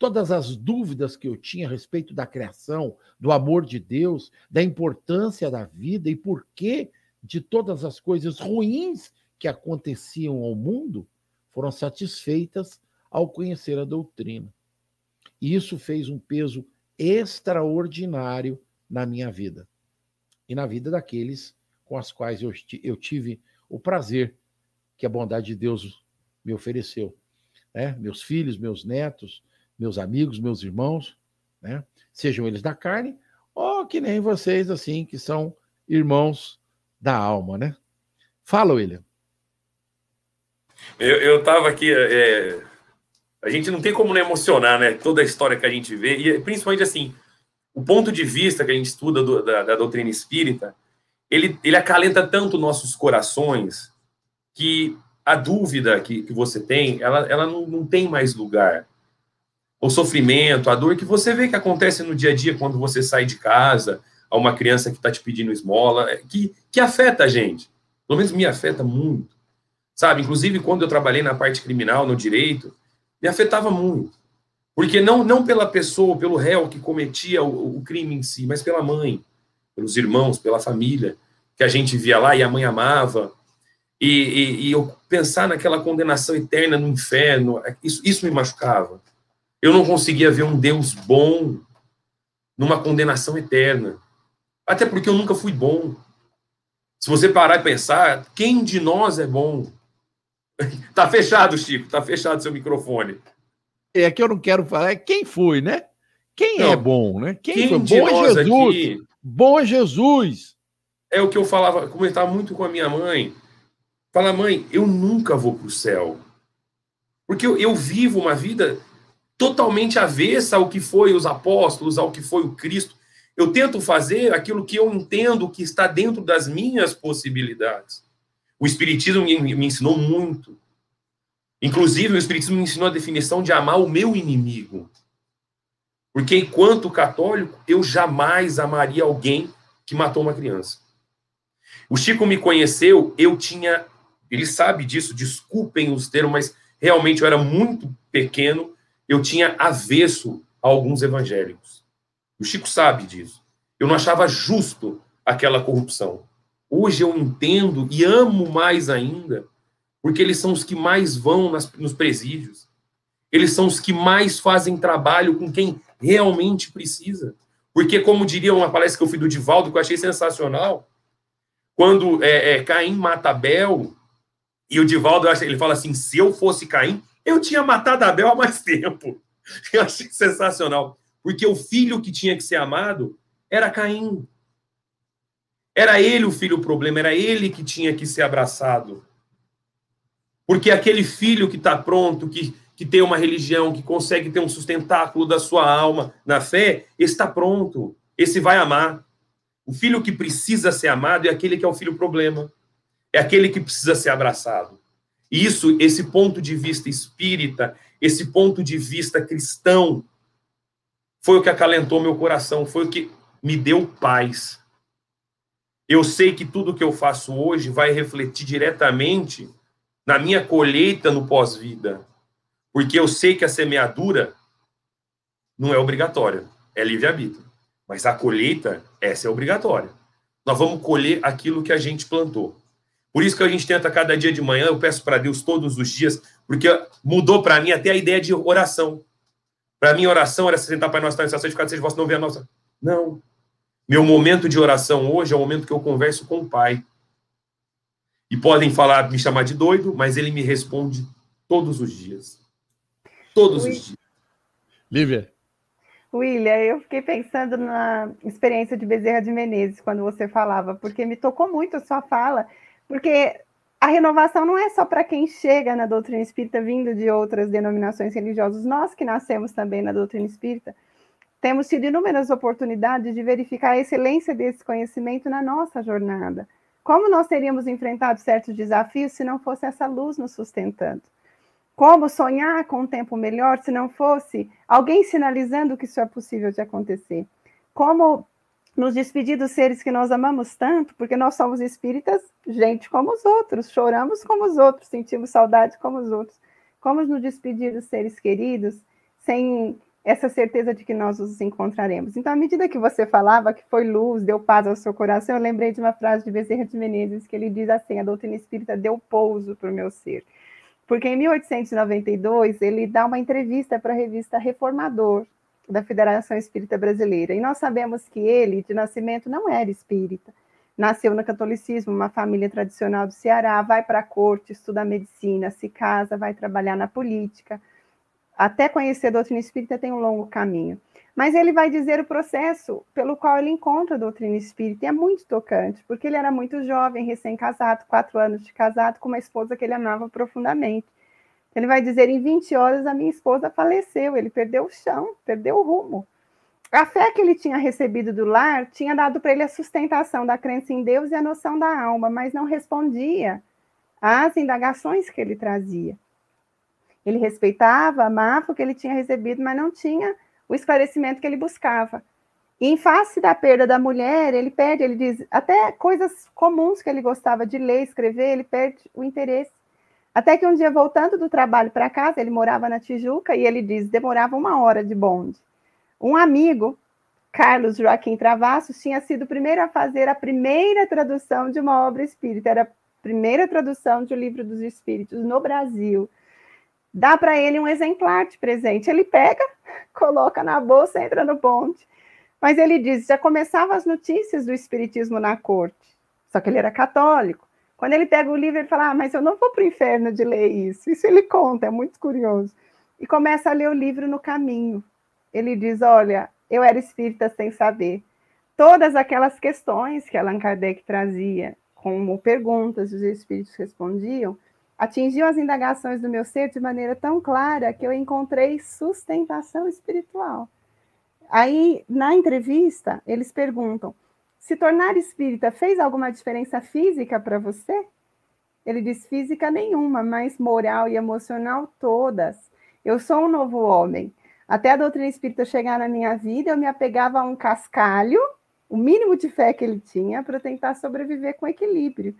Todas as dúvidas que eu tinha a respeito da criação, do amor de Deus, da importância da vida e por que de todas as coisas ruins que aconteciam ao mundo foram satisfeitas ao conhecer a doutrina. E isso fez um peso extraordinário na minha vida e na vida daqueles com as quais eu, eu tive o prazer que a bondade de Deus me ofereceu. Né? Meus filhos, meus netos, meus amigos, meus irmãos, né? sejam eles da carne ou que nem vocês, assim, que são irmãos da alma. Né? Fala, William. Eu estava aqui é, a gente não tem como não emocionar, né? Toda a história que a gente vê, e principalmente assim, o ponto de vista que a gente estuda do, da, da, doutrina espírita, ele, ele acalenta tanto nossos corações que a dúvida que, que você tem, ela, ela não, não tem mais lugar. O sofrimento, a dor que você vê que acontece no dia a dia quando você sai de casa, a uma criança que está te pedindo esmola, é, que, que afeta a gente. Pelo menos me afeta muito. Sabe? Inclusive, quando eu trabalhei na parte criminal, no direito, me afetava muito. Porque não, não pela pessoa, pelo réu que cometia o, o crime em si, mas pela mãe, pelos irmãos, pela família, que a gente via lá e a mãe amava. E, e, e, eu pensar naquela condenação eterna no inferno, isso, isso me machucava. Eu não conseguia ver um Deus bom numa condenação eterna. Até porque eu nunca fui bom. Se você parar e pensar, quem de nós é bom? Tá fechado, Chico, tá fechado seu microfone. é que eu não quero falar, é quem foi, né? Quem é Não. é bom, né? Quem, Quem foi? de Bom é nós Jesus. aqui Bom é Jesus. é o que eu falava, comentava muito com a minha mãe. Fala, mãe, eu nunca vou para o céu. Porque eu, eu vivo uma vida totalmente avessa ao que foi os apóstolos, ao que foi o Cristo. Eu tento fazer aquilo que eu entendo que está dentro das minhas possibilidades. O Espiritismo me, ensinou muito. Inclusive, o Espiritismo me ensinou a definição de amar o meu inimigo. Porque, enquanto católico, eu jamais amaria alguém que matou uma criança. O Chico me conheceu, eu tinha. Ele sabe disso, desculpem os termos, mas realmente eu era muito pequeno, eu tinha avesso a alguns evangélicos. O Chico sabe disso. Eu não achava justo aquela corrupção. Hoje eu entendo e amo mais ainda, porque eles são os que mais vão nas, nos presídios. Eles são os que mais fazem trabalho com quem realmente precisa. Porque, como diria uma palestra que eu fui do Divaldo, que eu achei sensacional, quando é, é, Caim mata Abel, e o Divaldo ele fala assim: se eu fosse Caim, eu tinha matado Abel há mais tempo. Eu achei sensacional. Porque o filho que tinha que ser amado era Caim. Era ele o filho problema, era ele que tinha que ser abraçado. Porque aquele filho que está pronto, que, que tem uma religião, que consegue ter um sustentáculo da sua alma na fé, está pronto. Esse vai amar. O filho que precisa ser amado é aquele que é o filho problema. É aquele que precisa ser abraçado. Isso, esse ponto de vista espírita, esse ponto de vista cristão, foi o que acalentou meu coração, foi o que me deu paz. Eu sei que tudo que eu faço hoje vai refletir diretamente na minha colheita no pós-vida. Porque eu sei que a semeadura não é obrigatória, é livre-arbítrio. Mas a colheita, essa é obrigatória. Nós vamos colher aquilo que a gente plantou. Por isso que a gente tenta cada dia de manhã, eu peço para Deus todos os dias, porque mudou para mim até a ideia de oração. Para mim, oração era se sentar para nós, estar em santificado seja vosso não ver a nossa. Não. Meu momento de oração hoje é o momento que eu converso com o Pai. E podem falar, me chamar de doido, mas ele me responde todos os dias. Todos Ui. os dias. Lívia. William, eu fiquei pensando na experiência de Bezerra de Menezes quando você falava, porque me tocou muito a sua fala, porque a renovação não é só para quem chega na doutrina espírita vindo de outras denominações religiosas. Nós que nascemos também na doutrina espírita, temos tido inúmeras oportunidades de verificar a excelência desse conhecimento na nossa jornada. Como nós teríamos enfrentado certos desafios se não fosse essa luz nos sustentando? Como sonhar com um tempo melhor se não fosse alguém sinalizando que isso é possível de acontecer? Como nos despedir dos seres que nós amamos tanto, porque nós somos espíritas, gente como os outros, choramos como os outros, sentimos saudade como os outros. Como nos despedir dos seres queridos sem essa certeza de que nós os encontraremos? Então, à medida que você falava que foi luz, deu paz ao seu coração, eu lembrei de uma frase de Bezerra de Menezes que ele diz assim: a doutrina espírita deu pouso para o meu ser. Porque em 1892 ele dá uma entrevista para a revista Reformador da Federação Espírita Brasileira. E nós sabemos que ele, de nascimento, não era espírita. Nasceu no catolicismo, uma família tradicional do Ceará, vai para a corte, estuda medicina, se casa, vai trabalhar na política. Até conhecer a doutrina espírita tem um longo caminho. Mas ele vai dizer o processo pelo qual ele encontra a doutrina espírita, e é muito tocante, porque ele era muito jovem, recém-casado, quatro anos de casado, com uma esposa que ele amava profundamente. Ele vai dizer: em 20 horas a minha esposa faleceu, ele perdeu o chão, perdeu o rumo. A fé que ele tinha recebido do lar tinha dado para ele a sustentação da crença em Deus e a noção da alma, mas não respondia às indagações que ele trazia. Ele respeitava, amava o que ele tinha recebido, mas não tinha o esclarecimento que ele buscava. E em face da perda da mulher, ele perde, ele diz, até coisas comuns que ele gostava de ler, escrever, ele perde o interesse. Até que um dia, voltando do trabalho para casa, ele morava na Tijuca e ele diz: demorava uma hora de bonde. Um amigo, Carlos Joaquim Travassos, tinha sido o primeiro a fazer a primeira tradução de uma obra espírita, era a primeira tradução de o livro dos Espíritos no Brasil. Dá para ele um exemplar de presente. Ele pega, coloca na bolsa, entra no bonde. Mas ele diz: já começavam as notícias do Espiritismo na corte. Só que ele era católico. Quando ele pega o livro, ele fala: ah, mas eu não vou para o inferno de ler isso. Isso ele conta, é muito curioso. e começa a ler o livro no caminho. Ele diz: Olha, eu era espírita sem saber. Todas aquelas questões que Allan Kardec trazia, como perguntas, os espíritos respondiam, atingiu as indagações do meu ser de maneira tão clara que eu encontrei sustentação espiritual. Aí, na entrevista, eles perguntam: se tornar espírita fez alguma diferença física para você? Ele diz: física nenhuma, mas moral e emocional todas. Eu sou um novo homem. Até a doutrina espírita chegar na minha vida, eu me apegava a um cascalho, o mínimo de fé que ele tinha, para tentar sobreviver com equilíbrio.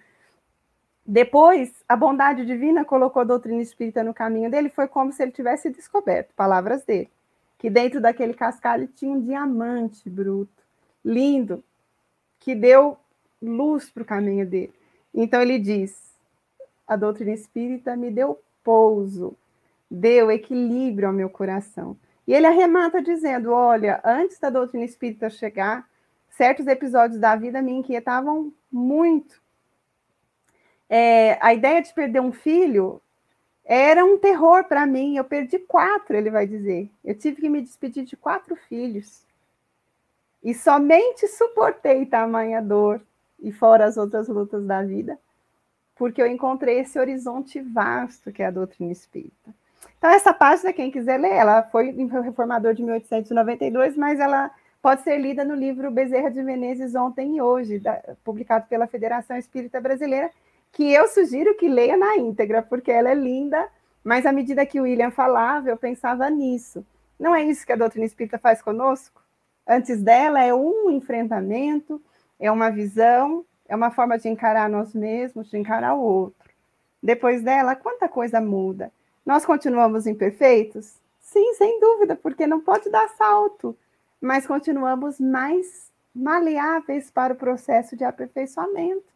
Depois, a bondade divina colocou a doutrina espírita no caminho dele, foi como se ele tivesse descoberto, palavras dele, que dentro daquele cascalho tinha um diamante bruto, lindo, que deu luz para o caminho dele. Então ele diz: a doutrina espírita me deu pouso, deu equilíbrio ao meu coração. E ele arremata dizendo: olha, antes da doutrina espírita chegar, certos episódios da vida me inquietavam muito é, a ideia de perder um filho era um terror para mim. Eu perdi quatro, ele vai dizer. Eu tive que me despedir de quatro filhos. E somente suportei tamanha dor, e fora as outras lutas da vida, porque eu encontrei esse horizonte vasto que é a doutrina espírita. Então, essa página, quem quiser ler, ela foi reformador de 1892, mas ela pode ser lida no livro Bezerra de Menezes Ontem e Hoje, da, publicado pela Federação Espírita Brasileira, que eu sugiro que leia na íntegra, porque ela é linda, mas à medida que o William falava, eu pensava nisso. Não é isso que a doutrina espírita faz conosco? Antes dela é um enfrentamento, é uma visão, é uma forma de encarar nós mesmos, de encarar o outro. Depois dela, quanta coisa muda. Nós continuamos imperfeitos? Sim, sem dúvida, porque não pode dar salto, mas continuamos mais maleáveis para o processo de aperfeiçoamento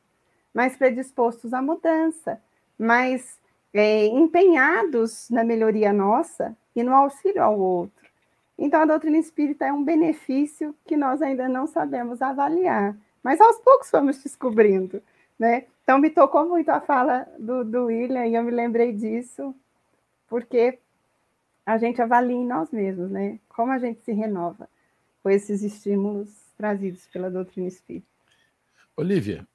mais predispostos à mudança, mais é, empenhados na melhoria nossa e no auxílio ao outro. Então, a doutrina espírita é um benefício que nós ainda não sabemos avaliar, mas aos poucos vamos descobrindo. Né? Então, me tocou muito a fala do, do William e eu me lembrei disso, porque a gente avalia em nós mesmos, né? Como a gente se renova com esses estímulos trazidos pela doutrina espírita. Olivia,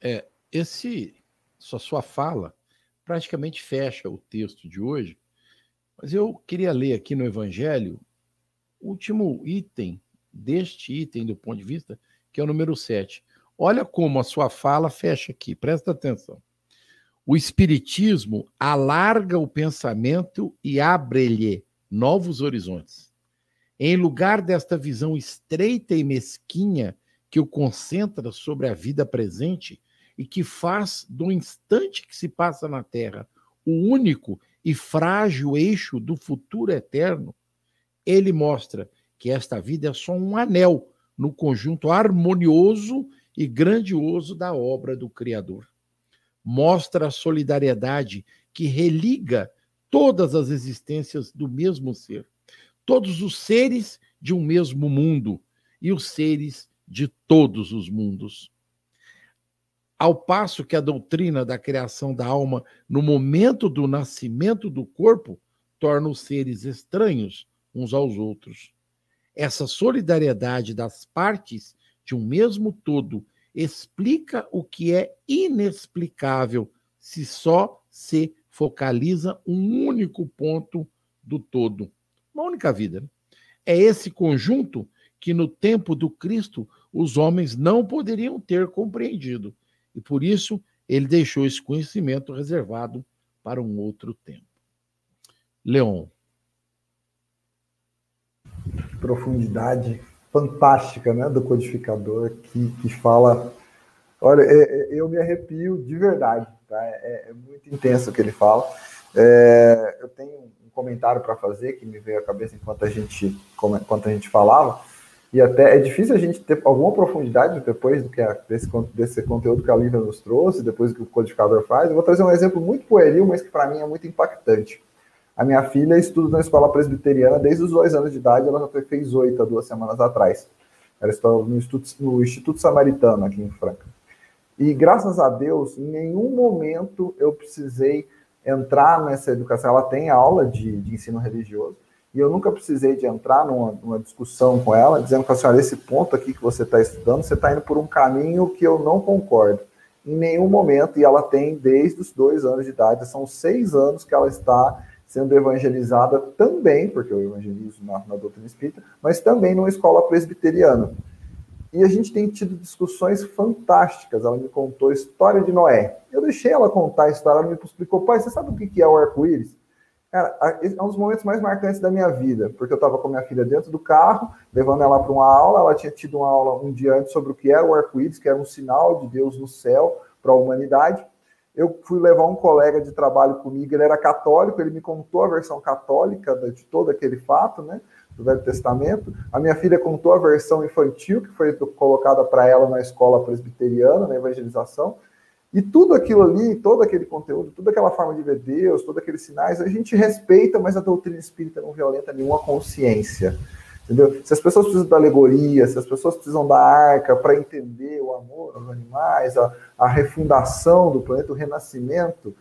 é, esse, sua, sua fala praticamente fecha o texto de hoje, mas eu queria ler aqui no Evangelho o último item deste item do ponto de vista, que é o número 7. Olha como a sua fala fecha aqui, presta atenção. O Espiritismo alarga o pensamento e abre-lhe novos horizontes. Em lugar desta visão estreita e mesquinha que o concentra sobre a vida presente, e que faz do instante que se passa na Terra o único e frágil eixo do futuro eterno, ele mostra que esta vida é só um anel no conjunto harmonioso e grandioso da obra do Criador. Mostra a solidariedade que religa todas as existências do mesmo ser, todos os seres de um mesmo mundo e os seres de todos os mundos. Ao passo que a doutrina da criação da alma no momento do nascimento do corpo torna os seres estranhos uns aos outros. Essa solidariedade das partes de um mesmo todo explica o que é inexplicável se só se focaliza um único ponto do todo. Uma única vida. Né? É esse conjunto que no tempo do Cristo os homens não poderiam ter compreendido e por isso ele deixou esse conhecimento reservado para um outro tempo. Leon. Profundidade fantástica né, do codificador que, que fala. Olha, é, é, eu me arrepio de verdade, tá? É, é muito intenso o que ele fala. É, eu tenho um comentário para fazer que me veio à cabeça enquanto a gente, enquanto a gente falava e até é difícil a gente ter alguma profundidade depois do que a, desse, desse conteúdo que a Lívia nos trouxe, depois do que o codificador faz. Eu vou trazer um exemplo muito pueril, mas que para mim é muito impactante. A minha filha estuda na escola presbiteriana desde os dois anos de idade, ela já fez oito há duas semanas atrás. Ela está no Instituto, no Instituto Samaritano, aqui em Franca. E graças a Deus, em nenhum momento eu precisei entrar nessa educação. Ela tem aula de, de ensino religioso, e eu nunca precisei de entrar numa, numa discussão com ela, dizendo para a senhora, esse ponto aqui que você está estudando, você está indo por um caminho que eu não concordo. Em nenhum momento, e ela tem desde os dois anos de idade, são seis anos que ela está sendo evangelizada também, porque eu evangelizo na, na doutrina espírita, mas também numa escola presbiteriana. E a gente tem tido discussões fantásticas. Ela me contou a história de Noé. Eu deixei ela contar a história, ela me explicou, pai, você sabe o que é o arco-íris? Cara, é um dos momentos mais marcantes da minha vida, porque eu estava com minha filha dentro do carro, levando ela para uma aula. Ela tinha tido uma aula um dia antes sobre o que era o arco-íris, que era um sinal de Deus no céu para a humanidade. Eu fui levar um colega de trabalho comigo, ele era católico, ele me contou a versão católica de todo aquele fato, né, do Velho Testamento. A minha filha contou a versão infantil, que foi colocada para ela na escola presbiteriana, na evangelização. E tudo aquilo ali, todo aquele conteúdo, toda aquela forma de ver Deus, todos aqueles sinais, a gente respeita, mas a doutrina espírita não violenta nenhuma consciência. Entendeu? Se as pessoas precisam da alegoria, se as pessoas precisam da arca para entender o amor aos animais, a, a, refundação do planeta, o renascimento,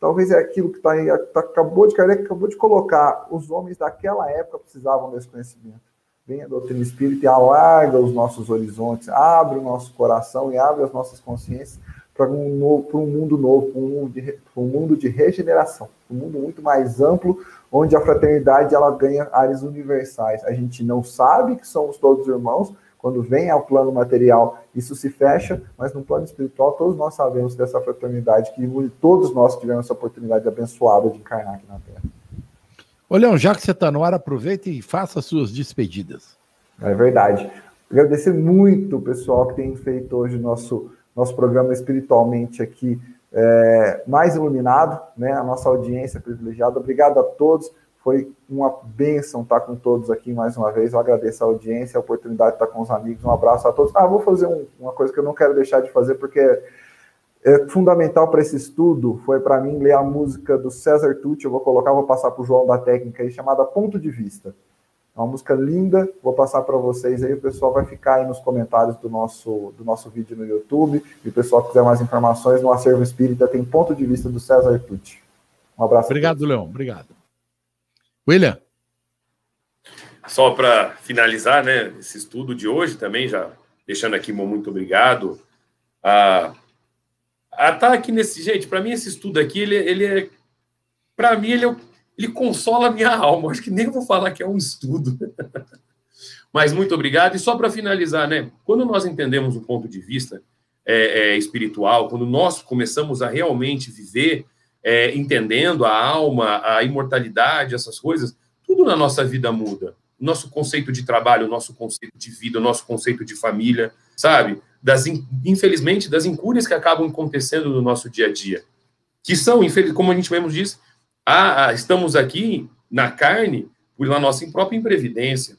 talvez é aquilo que tá aí, tá, acabou de acabou de colocar. Os homens daquela época precisavam desse conhecimento. Vem a doutrina espírita e alarga os nossos horizontes, abre o nosso coração e abre as nossas consciências para um, um mundo novo, para um um mundo de regeneração, um mundo muito mais amplo, onde a fraternidade ela ganha áreas universais. A gente não sabe que somos todos irmãos, quando vem ao plano material, isso se fecha, mas no plano espiritual, todos nós sabemos dessa fraternidade que todos nós tivemos essa oportunidade abençoada de encarnar aqui na Terra. Olhão, já que você está no ar, aproveite e faça suas despedidas. É verdade. Agradecer muito o pessoal que tem feito hoje o nosso nosso programa espiritualmente aqui é, mais iluminado, né? A nossa audiência privilegiada. Obrigado a todos. Foi uma bênção estar com todos aqui mais uma vez. Eu agradeço a audiência, a oportunidade de estar com os amigos. Um abraço a todos. Ah, vou fazer um, uma coisa que eu não quero deixar de fazer, porque é fundamental para esse estudo. Foi para mim ler a música do César Tucci. Eu vou colocar, vou passar para o João da técnica aí, chamada Ponto de Vista. É uma música linda, vou passar para vocês aí, o pessoal vai ficar aí nos comentários do nosso, do nosso vídeo no YouTube, e o pessoal que quiser mais informações, no Acervo Espírita tem ponto de vista do César Tucci. Um abraço. Obrigado, Leão, obrigado. William? Só para finalizar, né, esse estudo de hoje também, já deixando aqui meu muito obrigado. A, a tá aqui nesse, gente, para mim esse estudo aqui, ele, ele é, para mim ele é o ele consola a minha alma. Acho que nem vou falar que é um estudo. Mas muito obrigado. E só para finalizar, né? Quando nós entendemos o ponto de vista é, é, espiritual, quando nós começamos a realmente viver é, entendendo a alma, a imortalidade, essas coisas, tudo na nossa vida muda. Nosso conceito de trabalho, nosso conceito de vida, nosso conceito de família, sabe? Das, infelizmente, das incúrias que acabam acontecendo no nosso dia a dia. Que são, como a gente mesmo diz, ah, ah, estamos aqui na carne por a nossa própria imprevidência.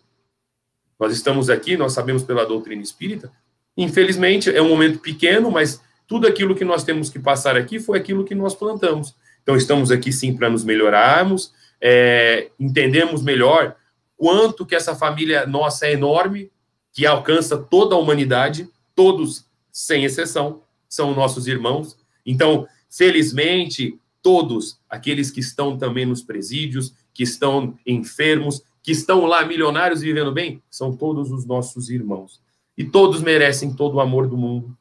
Nós estamos aqui, nós sabemos pela doutrina espírita. Infelizmente, é um momento pequeno, mas tudo aquilo que nós temos que passar aqui foi aquilo que nós plantamos. Então, estamos aqui sim para nos melhorarmos, é, entendemos melhor quanto que essa família nossa é enorme, que alcança toda a humanidade, todos, sem exceção, são nossos irmãos. Então, felizmente, todos aqueles que estão também nos presídios, que estão enfermos, que estão lá milionários vivendo bem, são todos os nossos irmãos. E todos merecem todo o amor do mundo.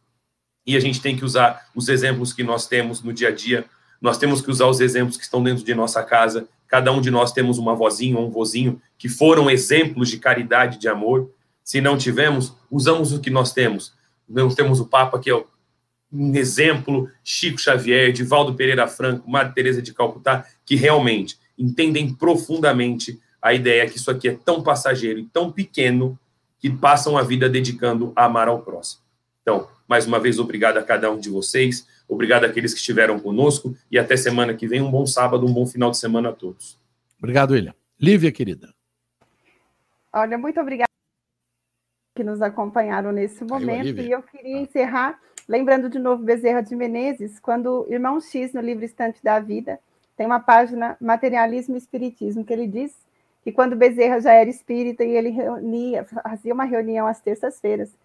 E a gente tem que usar os exemplos que nós temos no dia a dia. Nós temos que usar os exemplos que estão dentro de nossa casa. Cada um de nós temos uma vozinha ou um vozinho que foram exemplos de caridade, de amor. Se não tivemos, usamos o que nós temos. Nós temos o Papa, que é o um exemplo, Chico Xavier, Divaldo Pereira Franco, Madre Teresa de Calcutá, que realmente entendem profundamente a ideia que isso aqui é tão passageiro e tão pequeno que passam a vida dedicando a amar ao próximo. Então, mais uma vez, obrigado a cada um de vocês, obrigado àqueles que estiveram conosco e até semana que vem. Um bom sábado, um bom final de semana a todos. Obrigado, William. Lívia, querida. Olha, muito obrigada que nos acompanharam nesse momento. e eu queria encerrar Lembrando de novo Bezerra de Menezes, quando irmão X, no livro Estante da Vida, tem uma página Materialismo e Espiritismo, que ele diz que quando Bezerra já era espírita e ele reunia, fazia uma reunião às terças-feiras,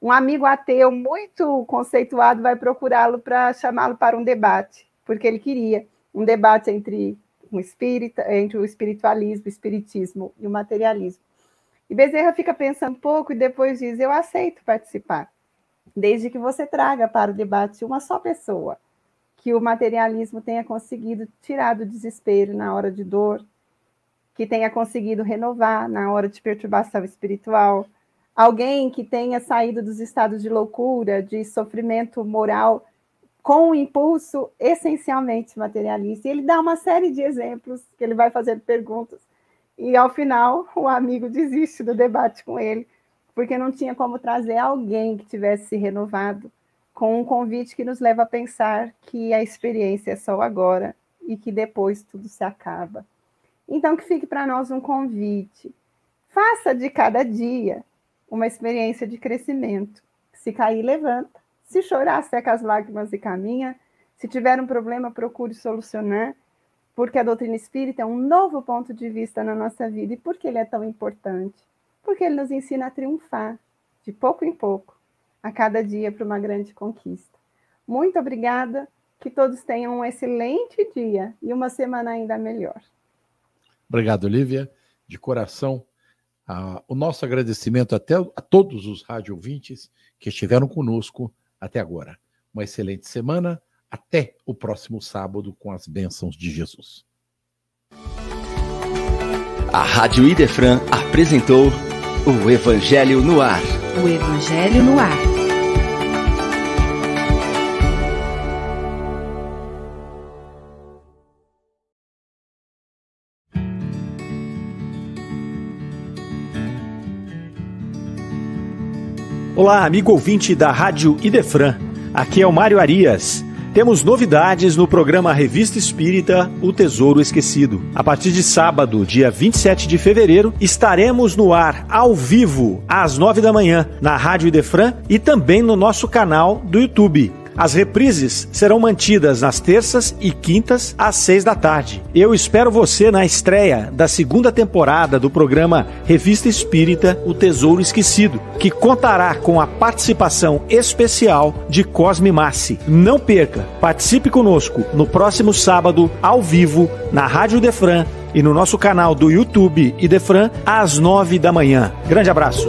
um amigo ateu muito conceituado vai procurá-lo para chamá-lo para um debate, porque ele queria. um debate entre, um espírita, entre o espiritualismo, o espiritismo e o materialismo. E Bezerra fica pensando um pouco e depois diz: Eu aceito participar, desde que você traga para o debate uma só pessoa, que o materialismo tenha conseguido tirar do desespero na hora de dor, que tenha conseguido renovar na hora de perturbação espiritual, alguém que tenha saído dos estados de loucura, de sofrimento moral, com um impulso essencialmente materialista. E ele dá uma série de exemplos que ele vai fazendo perguntas. E ao final, o amigo desiste do debate com ele, porque não tinha como trazer alguém que tivesse se renovado com um convite que nos leva a pensar que a experiência é só agora e que depois tudo se acaba. Então, que fique para nós um convite. Faça de cada dia uma experiência de crescimento. Se cair, levanta. Se chorar, seca as lágrimas e caminha. Se tiver um problema, procure solucionar, porque a doutrina espírita é um novo ponto de vista na nossa vida. E por que ele é tão importante? Porque ele nos ensina a triunfar, de pouco em pouco, a cada dia para uma grande conquista. Muito obrigada, que todos tenham um excelente dia e uma semana ainda melhor. Obrigado, Olivia. De coração, uh, o nosso agradecimento até a todos os rádio ouvintes que estiveram conosco até agora. Uma excelente semana. Até o próximo sábado com as bênçãos de Jesus. A Rádio Idefran apresentou o Evangelho no Ar. O Evangelho no Ar. Olá, amigo ouvinte da Rádio Idefran. Aqui é o Mário Arias. Temos novidades no programa Revista Espírita O Tesouro Esquecido. A partir de sábado, dia 27 de fevereiro, estaremos no ar ao vivo às 9 da manhã na Rádio Idefran e também no nosso canal do YouTube. As reprises serão mantidas nas terças e quintas às seis da tarde. Eu espero você na estreia da segunda temporada do programa Revista Espírita O Tesouro Esquecido, que contará com a participação especial de Cosme Massi. Não perca, participe conosco no próximo sábado, ao vivo, na Rádio Defran e no nosso canal do YouTube Idefran, às nove da manhã. Grande abraço.